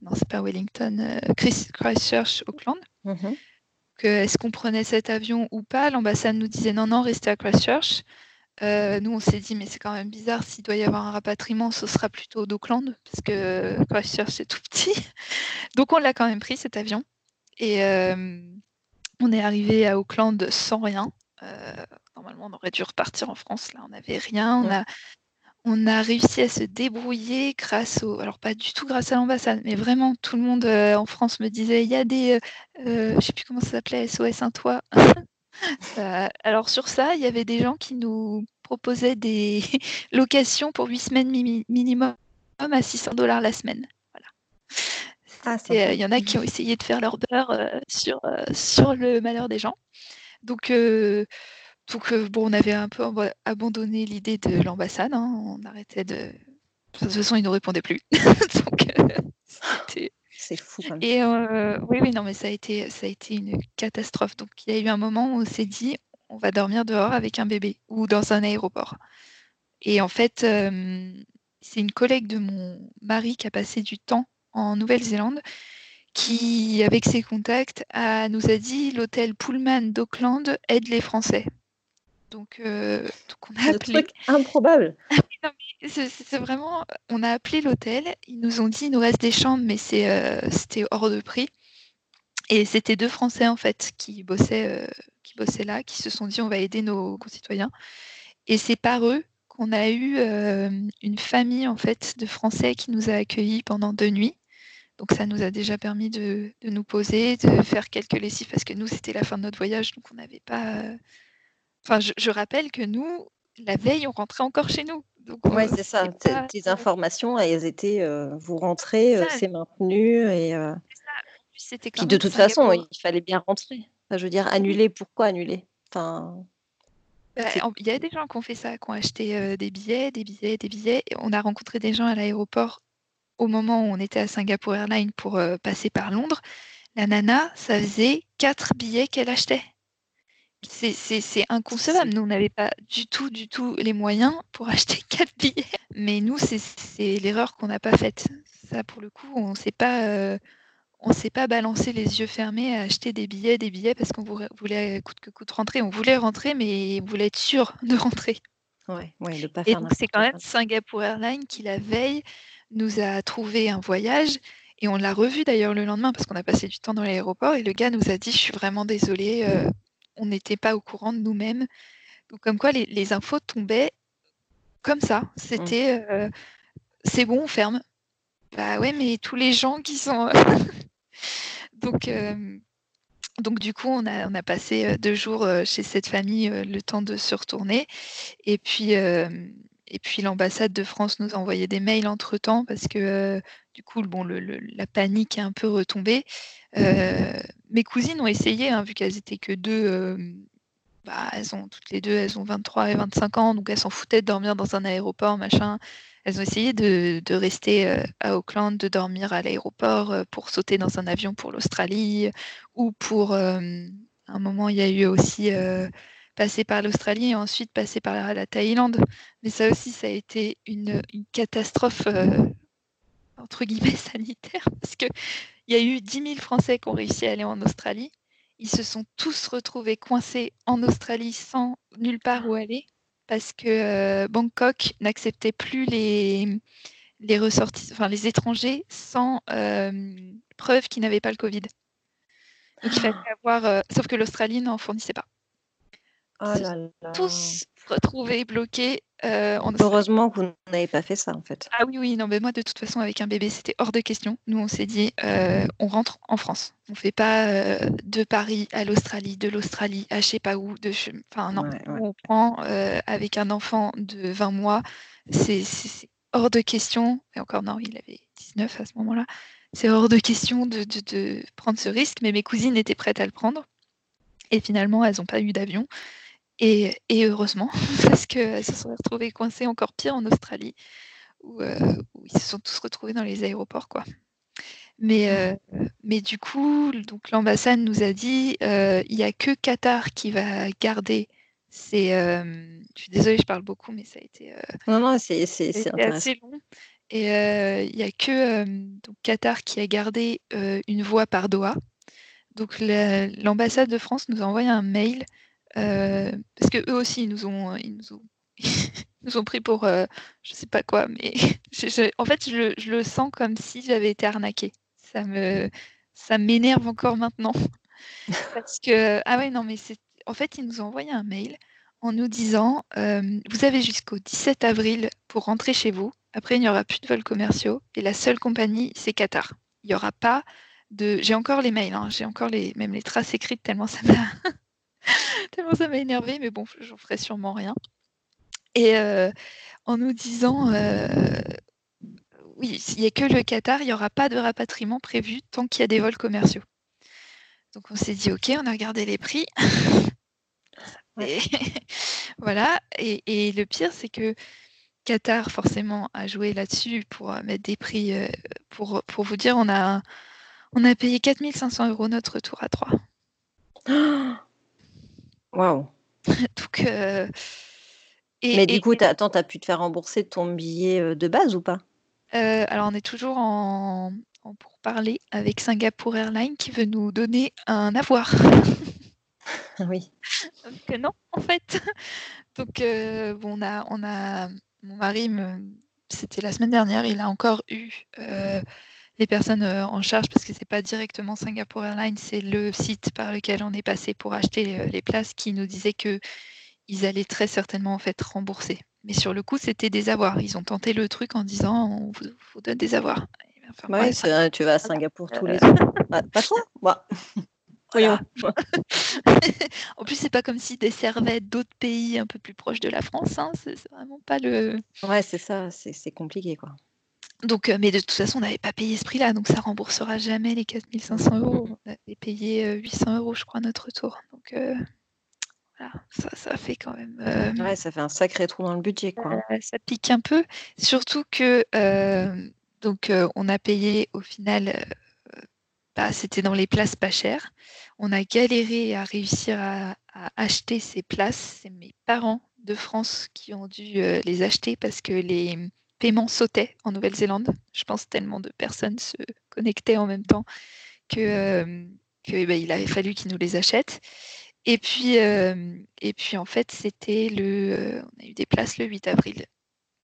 non, c'est pas Wellington, Christchurch, Auckland. Mmh est-ce qu'on prenait cet avion ou pas? L'ambassade nous disait non, non, restez à Christchurch. Euh, nous, on s'est dit, mais c'est quand même bizarre, s'il doit y avoir un rapatriement, ce sera plutôt d'Auckland, parce que <laughs> Christchurch, c'est tout petit. <laughs> Donc, on l'a quand même pris, cet avion. Et euh, on est arrivé à Auckland sans rien. Euh, normalement, on aurait dû repartir en France. Là, on n'avait rien. On, a, on a réussi à se débrouiller grâce au. Alors, pas du tout grâce à l'ambassade, mais vraiment, tout le monde en France me disait il y a des. je ne sais plus comment ça s'appelait, SOS un toit. <laughs> Euh, alors sur ça, il y avait des gens qui nous proposaient des <laughs> locations pour 8 semaines minimum à 600 dollars la semaine. Voilà. Ah, euh, il y en a qui ont essayé de faire leur beurre euh, sur, sur le malheur des gens. Donc, donc bon, on avait un peu abandonné l'idée de l'ambassade. Hein. On arrêtait de. De toute façon, ils ne nous répondaient plus. <laughs> donc, c'était c'est fou. Et oui, oui, non, mais ça a été, ça a été une catastrophe. Donc, il y a eu un moment où on s'est dit, on va dormir dehors avec un bébé ou dans un aéroport. Et en fait, c'est une collègue de mon mari qui a passé du temps en Nouvelle-Zélande qui, avec ses contacts, a, nous a dit l'hôtel Pullman d'Auckland aide les Français. Donc, on a appelé. Truc improbable. <laughs> c'est. On a appelé l'hôtel. Ils nous ont dit il nous reste des chambres, mais c'était hors de prix. Et c'était deux Français en fait qui bossaient, qui bossaient là, qui se sont dit on va aider nos concitoyens. Et c'est par eux qu'on a eu une famille en fait de Français qui nous a accueillis pendant deux nuits. Donc ça nous a déjà permis de, nous poser, de faire quelques lessives parce que nous c'était la fin de notre voyage, donc on n'avait pas je, rappelle que nous, la veille, on rentrait encore chez nous. Oui, c'est ça. Tes informations, elles étaient, euh, vous rentrez, euh, c'est maintenu. Et, euh, Puis de toute façon, il fallait bien rentrer. je veux dire, annuler, pourquoi annuler? Enfin, bah, Il y a des gens qui ont fait ça, qui ont acheté des billets, des billets, des billets. on a rencontré des gens à l'aéroport au moment où on était à Singapour Airlines pour passer par Londres. La nana, ça faisait quatre billets qu'elle achetait c'est inconcevable. Nous, on n'avait pas du tout, du tout les moyens pour acheter <laughs> quatre billets. Mais nous, c'est l'erreur qu'on n'a pas faite. Ça, pour le coup, on ne sait pas. Euh, on s'est pas balancé les yeux fermés à acheter des billets, des billets parce qu'on voulait coûte que coûte rentrer. On voulait rentrer, mais on voulait être sûr <laughs> de rentrer. Ouais, ouais, pas et donc c'est quand même Singapore Airlines qui la veille nous a trouvé un voyage et on l'a revu d'ailleurs le lendemain parce qu'on a passé du temps dans l'aéroport et le gars nous a dit je suis vraiment désolé, euh, on n'était pas au courant de nous-mêmes. Donc comme quoi les, infos tombaient comme ça. Mmh. C'était euh, c'est bon, on ferme. Bah ouais, mais tous les gens qui sont <laughs> donc euh, donc du coup, on a, on a passé deux jours chez cette famille le temps de se retourner. Et puis, et puis l'ambassade de France nous a envoyé des mails entre-temps parce que du coup, bon, le, la panique est un peu retombée. Mes cousines ont essayé, hein, vu qu'elles étaient que deux. bah, elles ont toutes les deux, elles ont 23 et 25 ans, donc elles s'en foutaient de dormir dans un aéroport, machin. Elles ont essayé de, rester à Auckland, de dormir à l'aéroport pour sauter dans un avion pour l'Australie, ou pour un moment, il y a eu aussi passer par l'Australie et ensuite passer par la, Thaïlande. Mais ça aussi, ça a été une, catastrophe, euh, entre guillemets, <laughs> sanitaire, parce qu'il y a eu 10 000 Français qui ont réussi à aller en Australie. Ils se sont tous retrouvés coincés en Australie sans nulle part où aller, parce que euh, Bangkok n'acceptait plus les, les ressortis, enfin les étrangers sans euh, preuve qu'ils n'avaient pas le Covid. Donc il fallait avoir, sauf que l'Australie n'en fournissait pas. Oh tous retrouvés bloqués. Euh, Heureusement que vous n'avez pas fait ça en fait. Ah oui, oui, non, mais moi de toute façon avec un bébé c'était hors de question. Nous on s'est dit euh, on rentre en France. On fait pas euh, de Paris à l'Australie, de l'Australie à je sais pas où. De... Enfin non, on prend avec un enfant de 20 mois. C'est hors de question. Et encore non, il avait 19 à ce moment-là. C'est hors de question de, de, de prendre ce risque, mais mes cousines étaient prêtes à le prendre. Et finalement, elles n'ont pas eu d'avion. Et, heureusement, <laughs> parce qu'elles se sont retrouvées coincées encore pire en Australie, euh, où, ils se sont tous retrouvés dans les aéroports. quoi. Mais, euh, mais du coup, donc l'ambassade nous a dit euh, il n'y a que Qatar qui va garder ces. je suis désolée, je parle beaucoup, mais ça a été. non, non, c'est assez long. Et il n'y a que donc Qatar qui a gardé une voie par Doha. Donc l'ambassade de France nous a envoyé un mail parce que eux aussi ils nous ont ils nous ont, <laughs> nous ont pris pour euh, je sais pas quoi, mais <laughs> en fait je, le sens comme si j'avais été arnaquée. Ça me ça m'énerve encore maintenant <laughs> parce que ah ouais non mais c'est en fait ils nous ont envoyé un mail en nous disant euh, vous avez jusqu'au 17 avril pour rentrer chez vous. Après il n'y aura plus de vols commerciaux et la seule compagnie c'est Qatar. Il n'y aura pas de j'ai encore les mails, hein, j'ai encore les même les traces écrites tellement ça m'a <laughs> Tellement ça m'a énervé, mais bon, j'en ferai sûrement rien. Et euh, en nous disant, euh, oui, s'il n'y a que le Qatar, il n'y aura pas de rapatriement prévu tant qu'il y a des vols commerciaux. Donc on s'est dit, ok, on a regardé les prix. <laughs> <laughs> voilà. Et, le pire, c'est que Qatar, forcément, a joué là-dessus pour euh, mettre des prix. pour, pour vous dire, on a, on a payé 4500 euros notre retour à 3. <gasps> <gasps> Waouh! <laughs> Donc, euh, Mais du coup, tu as pu te faire rembourser ton billet, euh, de base ou pas? Euh, alors on est toujours en en pourparlers avec Singapore Airlines qui veut nous donner un avoir. Oui. <laughs> Donc non, en fait. <laughs> Donc bon, on a on a mon mari c'était la semaine dernière, il a encore eu, les personnes euh, en charge, parce que c'est pas directement Singapore Airlines, c'est le site par lequel on est passé pour acheter euh, les places, qui nous disaient que ils allaient très certainement en fait rembourser. Mais sur le coup, c'était des avoirs. Ils ont tenté le truc en disant on vous, donne des avoirs. oui, tu vas à Singapour tous les ans. <laughs> Ah, pas toi bah. <laughs> Voyons. <laughs> en plus, c'est pas comme si desservait d'autres pays un peu plus proches de la France. Hein. C'est vraiment pas le. Ouais, c'est ça. C'est compliqué, quoi. Donc, euh, mais de toute façon, on n'avait pas payé ce prix-là, donc ça remboursera jamais les 4500 euros. On avait payé 800 euh, euros, je crois, notre retour. Donc, euh, voilà, ça, ça fait quand même. Ouais, ça fait un sacré trou dans le budget, quoi. ça pique un peu, surtout que donc on a payé au final. Bah, c'était dans les places pas chères. On a galéré à réussir à, à acheter ces places. C'est mes parents de France qui ont dû les acheter parce que les paiement sautait en Nouvelle-Zélande. Je pense tellement de personnes se connectaient en même temps que, que bah, il avait fallu qu'ils nous les achètent. Et puis, puis en fait, c'était le, on a eu des places le 8 avril.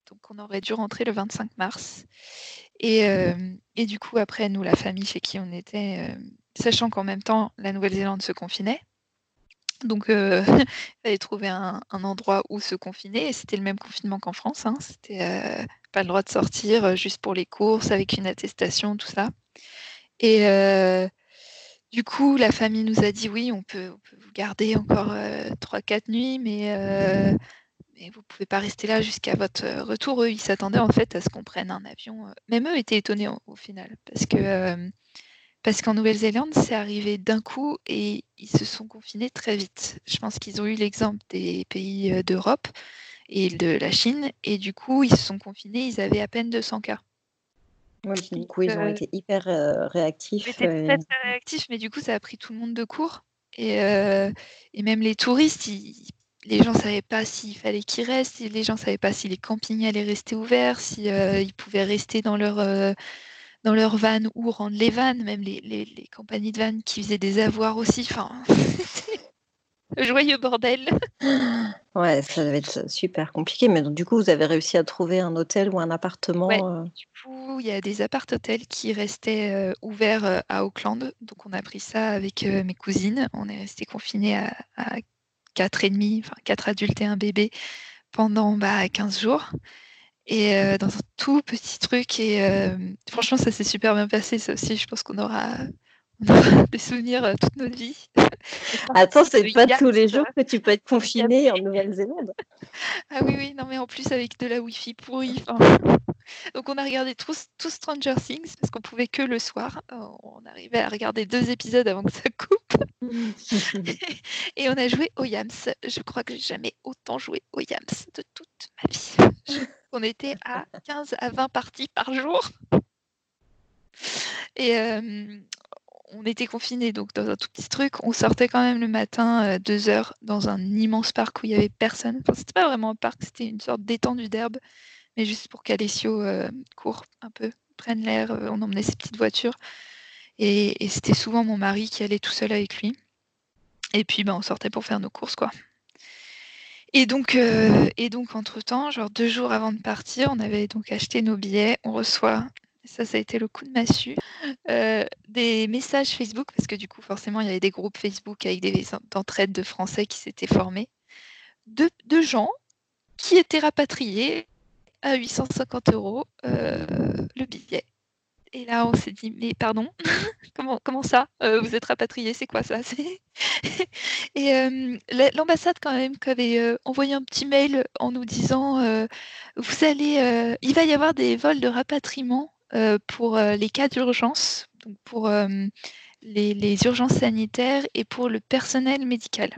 Donc on aurait dû rentrer le 25 mars. Et, et du coup, après, nous, la famille chez qui on était, sachant qu'en même temps, la Nouvelle-Zélande se confinait, donc, il <laughs> fallait trouver un, endroit où se confiner. Et c'était le même confinement qu'en France. Hein. C'était pas le droit de sortir, juste pour les courses, avec une attestation, tout ça. Et du coup, la famille nous a dit oui, on peut, vous garder encore 3-4 nuits, mais, vous pouvez pas rester là jusqu'à votre retour. Eux, ils s'attendaient en fait à ce qu'on prenne un avion. Même eux étaient étonnés au final, parce que parce qu'en Nouvelle-Zélande, c'est arrivé d'un coup et ils se sont confinés très vite. Je pense qu'ils ont eu l'exemple des pays euh, d'Europe et de la Chine. Et du coup, ils se sont confinés, ils avaient à peine 200 cas. Oui, du coup, ils ont euh, été hyper euh, réactifs. Ils étaient très, très réactifs, mais du coup, ça a pris tout le monde de court. Et, et même les touristes, les gens ne savaient pas s'il fallait qu'ils restent, les gens ne savaient pas si les campings allaient rester ouverts, s'ils ils pouvaient rester dans leur dans leurs vannes ou rendre les vannes, même les, les, compagnies de vannes qui faisaient des avoirs aussi. Enfin, <laughs> joyeux bordel. <gasps> Ouais, ça devait être super compliqué. Mais donc, du coup, vous avez réussi à trouver un hôtel ou un appartement euh Du coup, il y a des appart-hôtels qui restaient euh, ouverts euh, à Auckland. Donc, on a pris ça avec mes cousines. On est resté confinés à, à 4 et demi, enfin 4 adultes et un bébé pendant bah, 15 jours et euh, dans un tout petit truc. Et euh, franchement, ça s'est super bien passé. Ça aussi, je pense qu'on aura, <laughs> des souvenirs euh, toute notre vie. <laughs> Attends, c'est pas tous les jours que tu peux être confiné en Nouvelle-Zélande. <laughs> Ah oui, oui, non, mais en plus avec de la Wi-Fi pourrie. Donc on a regardé tous, Stranger Things parce qu'on pouvait que le soir. On arrivait à regarder deux épisodes avant que ça coupe. Et on a joué au Yams. Je crois que j'ai jamais autant joué au Yams de toute ma vie. On était à 15 à 20 parties par jour. Et on était confinés donc dans un tout petit truc. On sortait quand même le matin deux heures dans un immense parc où il y avait personne. Enfin, c'était pas vraiment un parc, c'était une sorte d'étendue d'herbe, mais juste pour qu'Alessio court un peu, prenne l'air. on emmenait ses petites voitures. Et, c'était souvent mon mari qui allait tout seul avec lui. Et puis ben, on sortait pour faire nos courses quoi. Et donc, euh, et donc entre-temps, genre deux jours avant de partir, on avait donc acheté nos billets. On reçoit, ça, ça a été le coup de massue, euh, des messages Facebook, parce que du coup, forcément, il y avait des groupes Facebook avec des entraides de Français qui s'étaient formés, de, de, gens qui étaient rapatriés à 850 euros euh, le billet. Et là, on s'est dit, mais pardon, <laughs> comment, ça euh, Vous êtes rapatrié, c'est quoi ça <laughs> <laughs> Et euh, l'ambassade, quand même, avait euh, envoyé un petit mail en nous disant, vous allez, il va y avoir des vols de rapatriement pour les cas d'urgence, pour les, les, urgences sanitaires et pour le personnel médical.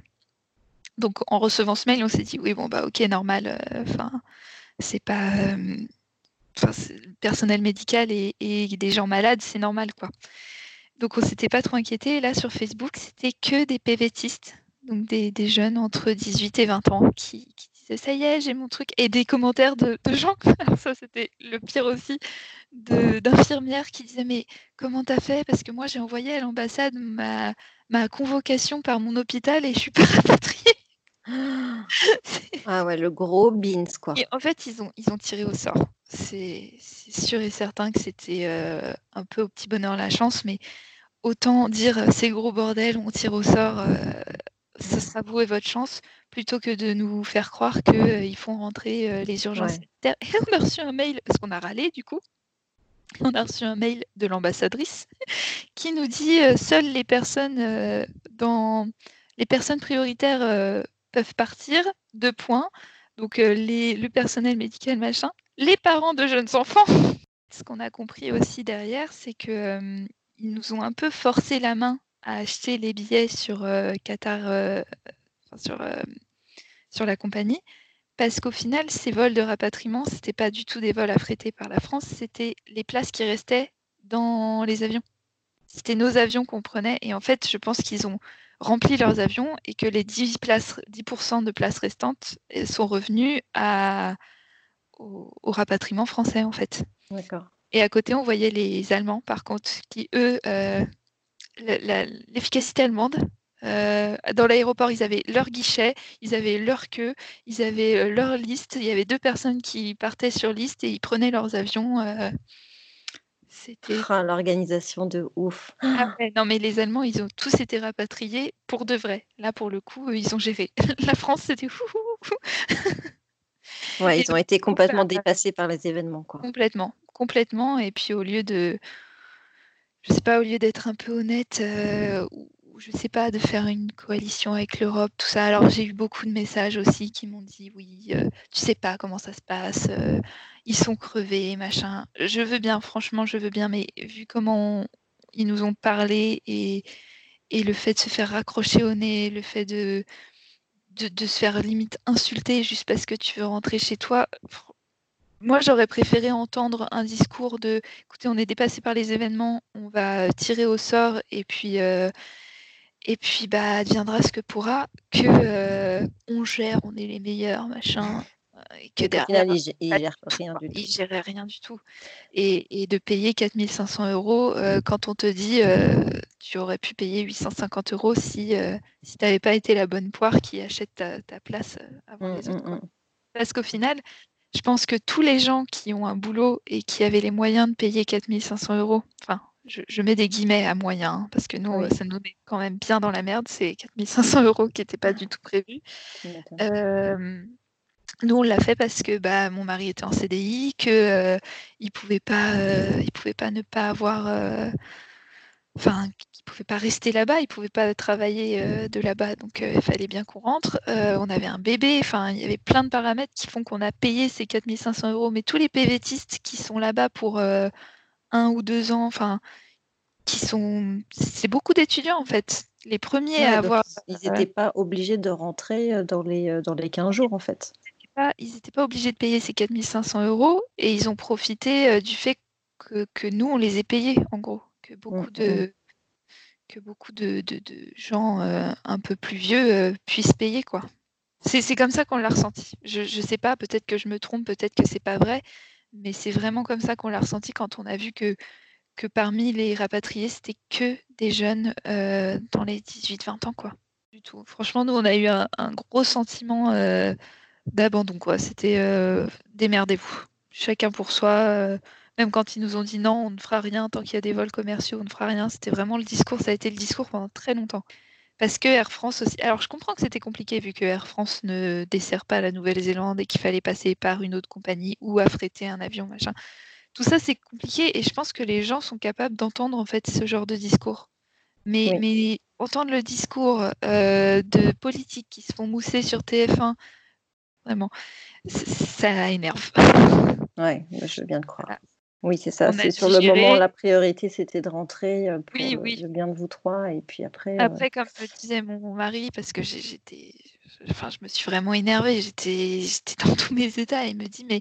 Donc, en recevant ce mail, on s'est dit, oui, bon, bah, ok, normal, enfin, c'est pas personnel médical et, des gens malades, c'est normal, quoi. Donc on s'était pas trop inquiété. Là, sur Facebook, c'était que des PVTistes, donc des, jeunes entre 18 et 20 ans qui, disaient ça y est, j'ai mon truc. Et des commentaires de, gens, <laughs> ça c'était le pire aussi, d'infirmières qui disaient mais comment t'as fait? Parce que moi j'ai envoyé à l'ambassade ma, ma convocation par mon hôpital et je suis pas <laughs> rapatriée. <gasps> Ah ouais, le gros beans, quoi. Et en fait, ils ont, ils ont tiré au sort. C'est sûr et certain que c'était euh, un peu au petit bonheur la chance, mais autant dire euh, c'est gros bordel, on tire au sort, euh, ce sera vous et votre chance, plutôt que de nous faire croire qu'ils font rentrer les urgences sanitaires. Et <laughs> on a reçu un mail, parce qu'on a râlé du coup, on a reçu un mail de l'ambassadrice <laughs> qui nous dit seules les personnes dans les personnes prioritaires peuvent partir, deux points. Donc les, le personnel médical, machin, les parents de jeunes enfants. <laughs> Ce qu'on a compris aussi derrière, c'est que ils nous ont un peu forcé la main à acheter les billets sur Qatar, sur, sur la compagnie, parce qu'au final, ces vols de rapatriement, c'était pas du tout des vols affrétés par la France, c'était les places qui restaient dans les avions. C'était nos avions qu'on prenait, et en fait, je pense qu'ils ont rempli leurs avions et que les 10%, places, 10 de places restantes euh, sont revenues à, au, rapatriement français, en fait. D'accord. Et à côté, on voyait les Allemands, par contre, qui, eux, euh, l'efficacité allemande. dans l'aéroport, ils avaient leur guichet, ils avaient leur queue, ils avaient leur liste. Il y avait deux personnes qui partaient sur liste et ils prenaient leurs avions. C'était ah, l'organisation de ouf. Ah non, mais les Allemands, ils ont tous été rapatriés pour de vrai. Là, pour le coup, ils ont géré. <laughs> La France, c'était <laughs> Ouais, ils ont été complètement dépassés par les événements, quoi. Complètement, complètement. Et puis au lieu de, je sais pas, au lieu d'être un peu honnête, euh, ou je sais pas, de faire une coalition avec l'Europe, tout ça. Alors j'ai eu beaucoup de messages aussi qui m'ont dit oui, euh, tu sais pas comment ça se passe, euh, ils sont crevés, machin. Je veux bien, franchement, je veux bien, mais vu comment ils nous ont parlé et, et le fait de se faire raccrocher au nez, le fait de de, se faire limite insulter juste parce que tu veux rentrer chez toi. Moi, j'aurais préféré entendre un discours de écoutez, on est dépassé par les événements, on va tirer au sort et puis, euh, et puis bah, adviendra ce que pourra, que euh, on gère, on est les meilleurs, machin. Euh, et que derrière, il, il, gère rien du tout. gérait rien du tout. Et, de payer 4500 euros euh, quand on te dit euh, tu aurais pu payer 850 euros si, si tu n'avais pas été la bonne poire qui achète ta, place avant mmh, les autres. Mmh, mmh. Parce qu'au final, je pense que tous les gens qui ont un boulot et qui avaient les moyens de payer 4500 euros, enfin, je, mets des guillemets à moyens, hein, parce que nous, ça nous met quand même bien dans la merde, c'est 4500 euros qui n'étaient pas du tout prévus. Nous, on l'a fait parce que bah, mon mari était en CDI, qu'il euh, ne pouvait, pas, euh, il pouvait pas ne pas avoir. Euh, enfin, il pouvait pas rester là-bas, il pouvait pas travailler de là-bas, donc il fallait bien qu'on rentre. on avait un bébé, enfin, il y avait plein de paramètres qui font qu'on a payé ces 4500 euros. Mais tous les PVTistes qui sont là-bas pour un ou deux ans, enfin, qui sont. C'est beaucoup d'étudiants en fait. Les premiers à avoir. Ils n'étaient pas obligés de rentrer dans les, dans les 15 jours en fait ils n'étaient pas obligés de payer ces 4500 euros et ils ont profité euh, du fait que, nous, on les ait payés, en gros. Que beaucoup mmh, de, mmh. que beaucoup de, gens euh, un peu plus vieux euh, puissent payer, quoi. C'est comme ça qu'on l'a ressenti. Je ne sais pas, peut-être que je me trompe, peut-être que c'est pas vrai, mais c'est vraiment comme ça qu'on l'a ressenti quand on a vu que, parmi les rapatriés, c'était que des jeunes dans les 18-20 ans, quoi. Du tout. Franchement, nous, on a eu un, gros sentiment d'abandon. quoi. C'était euh, démerdez-vous. Chacun pour soi. Euh, même quand ils nous ont dit non, on ne fera rien tant qu'il y a des vols commerciaux, on ne fera rien. C'était vraiment le discours. Ça a été le discours pendant très longtemps. Parce que Air France aussi. Alors je comprends que c'était compliqué vu que Air France ne dessert pas la Nouvelle-Zélande et qu'il fallait passer par une autre compagnie ou affréter un avion, machin. Tout ça c'est compliqué et je pense que les gens sont capables d'entendre en fait ce genre de discours. Mais, mais entendre le discours euh, de politiques qui se font mousser sur TF1 vraiment. Ça énerve. Ouais, je veux bien le croire. Oui, c'est ça. C'est sur le moment, la priorité, c'était de rentrer euh, pour oui, oui. le bien de vous trois. Et puis après. Euh, après, comme me disait mon mari, parce que j'étais. Enfin, je me suis vraiment énervée. J'étais dans tous mes états. il me dit Mais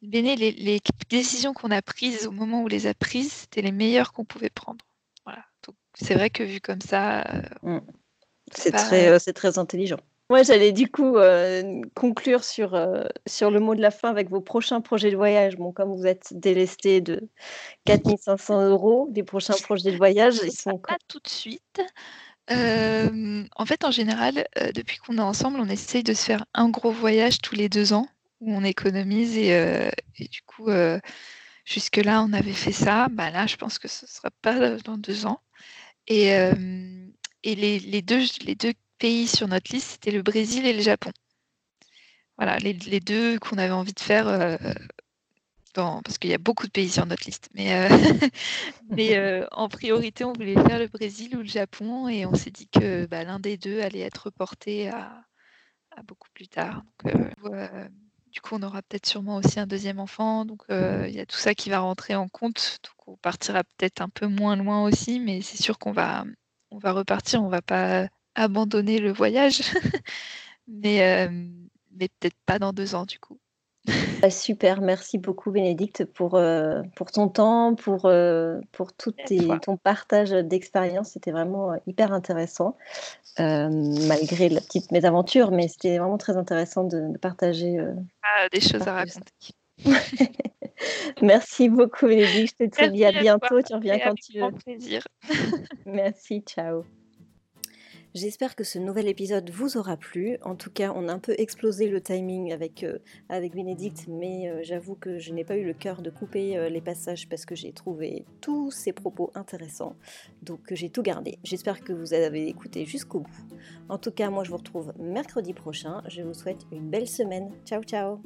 Béné, les, les décisions qu'on a prises au moment où on les a prises, c'était les meilleures qu'on pouvait prendre. Voilà. c'est vrai que vu comme ça. Euh, mmh. C'est très, très intelligent. Moi, j'allais du coup euh, conclure sur, euh, sur le mot de la fin avec vos prochains projets de voyage. Bon, comme vous êtes délesté de 4500 euros, des prochains projets de voyage, ils sont pas tout de suite. Euh, en fait, en général, depuis qu'on est ensemble, on essaye de se faire un gros voyage tous les deux ans où on économise et, du coup, jusque-là, on avait fait ça. Bah, là, je pense que ce ne sera pas dans deux ans. Et, et les, les, deux, les deux pays sur notre liste, c'était le Brésil et le Japon. Voilà, les, deux qu'on avait envie de faire, euh, parce qu'il y a beaucoup de pays sur notre liste. Mais, euh, <laughs> euh, en priorité, on voulait faire le Brésil ou le Japon, et on s'est dit que bah, l'un des deux allait être reporté à, beaucoup plus tard. du coup, on aura peut-être sûrement aussi un deuxième enfant, donc il y a tout ça qui va rentrer en compte. Donc on partira peut-être un peu moins loin aussi, mais c'est sûr qu'on va, on va repartir, on va pas abandonner le voyage, <laughs> mais, euh, mais peut-être pas dans deux ans du coup. <laughs> Bah, super, merci beaucoup Bénédicte pour, euh, pour ton temps, pour, euh, pour tout ton partage d'expérience. C'était vraiment hyper intéressant, malgré la petite mésaventure, mais c'était vraiment très intéressant de, partager. Ah, des choses à raconter. <laughs> Merci beaucoup, Bénédicte. Je te dis à bientôt. Tu reviens quand tu veux. plaisir. Merci, ciao. J'espère que ce nouvel épisode vous aura plu. En tout cas, on a un peu explosé le timing avec, euh, avec Bénédicte, mais euh, j'avoue que je n'ai pas eu le cœur de couper euh, les passages parce que j'ai trouvé tous ses propos intéressants. Donc j'ai tout gardé. J'espère que vous avez écouté jusqu'au bout. En tout cas, moi je vous retrouve mercredi prochain. Je vous souhaite une belle semaine. Ciao ciao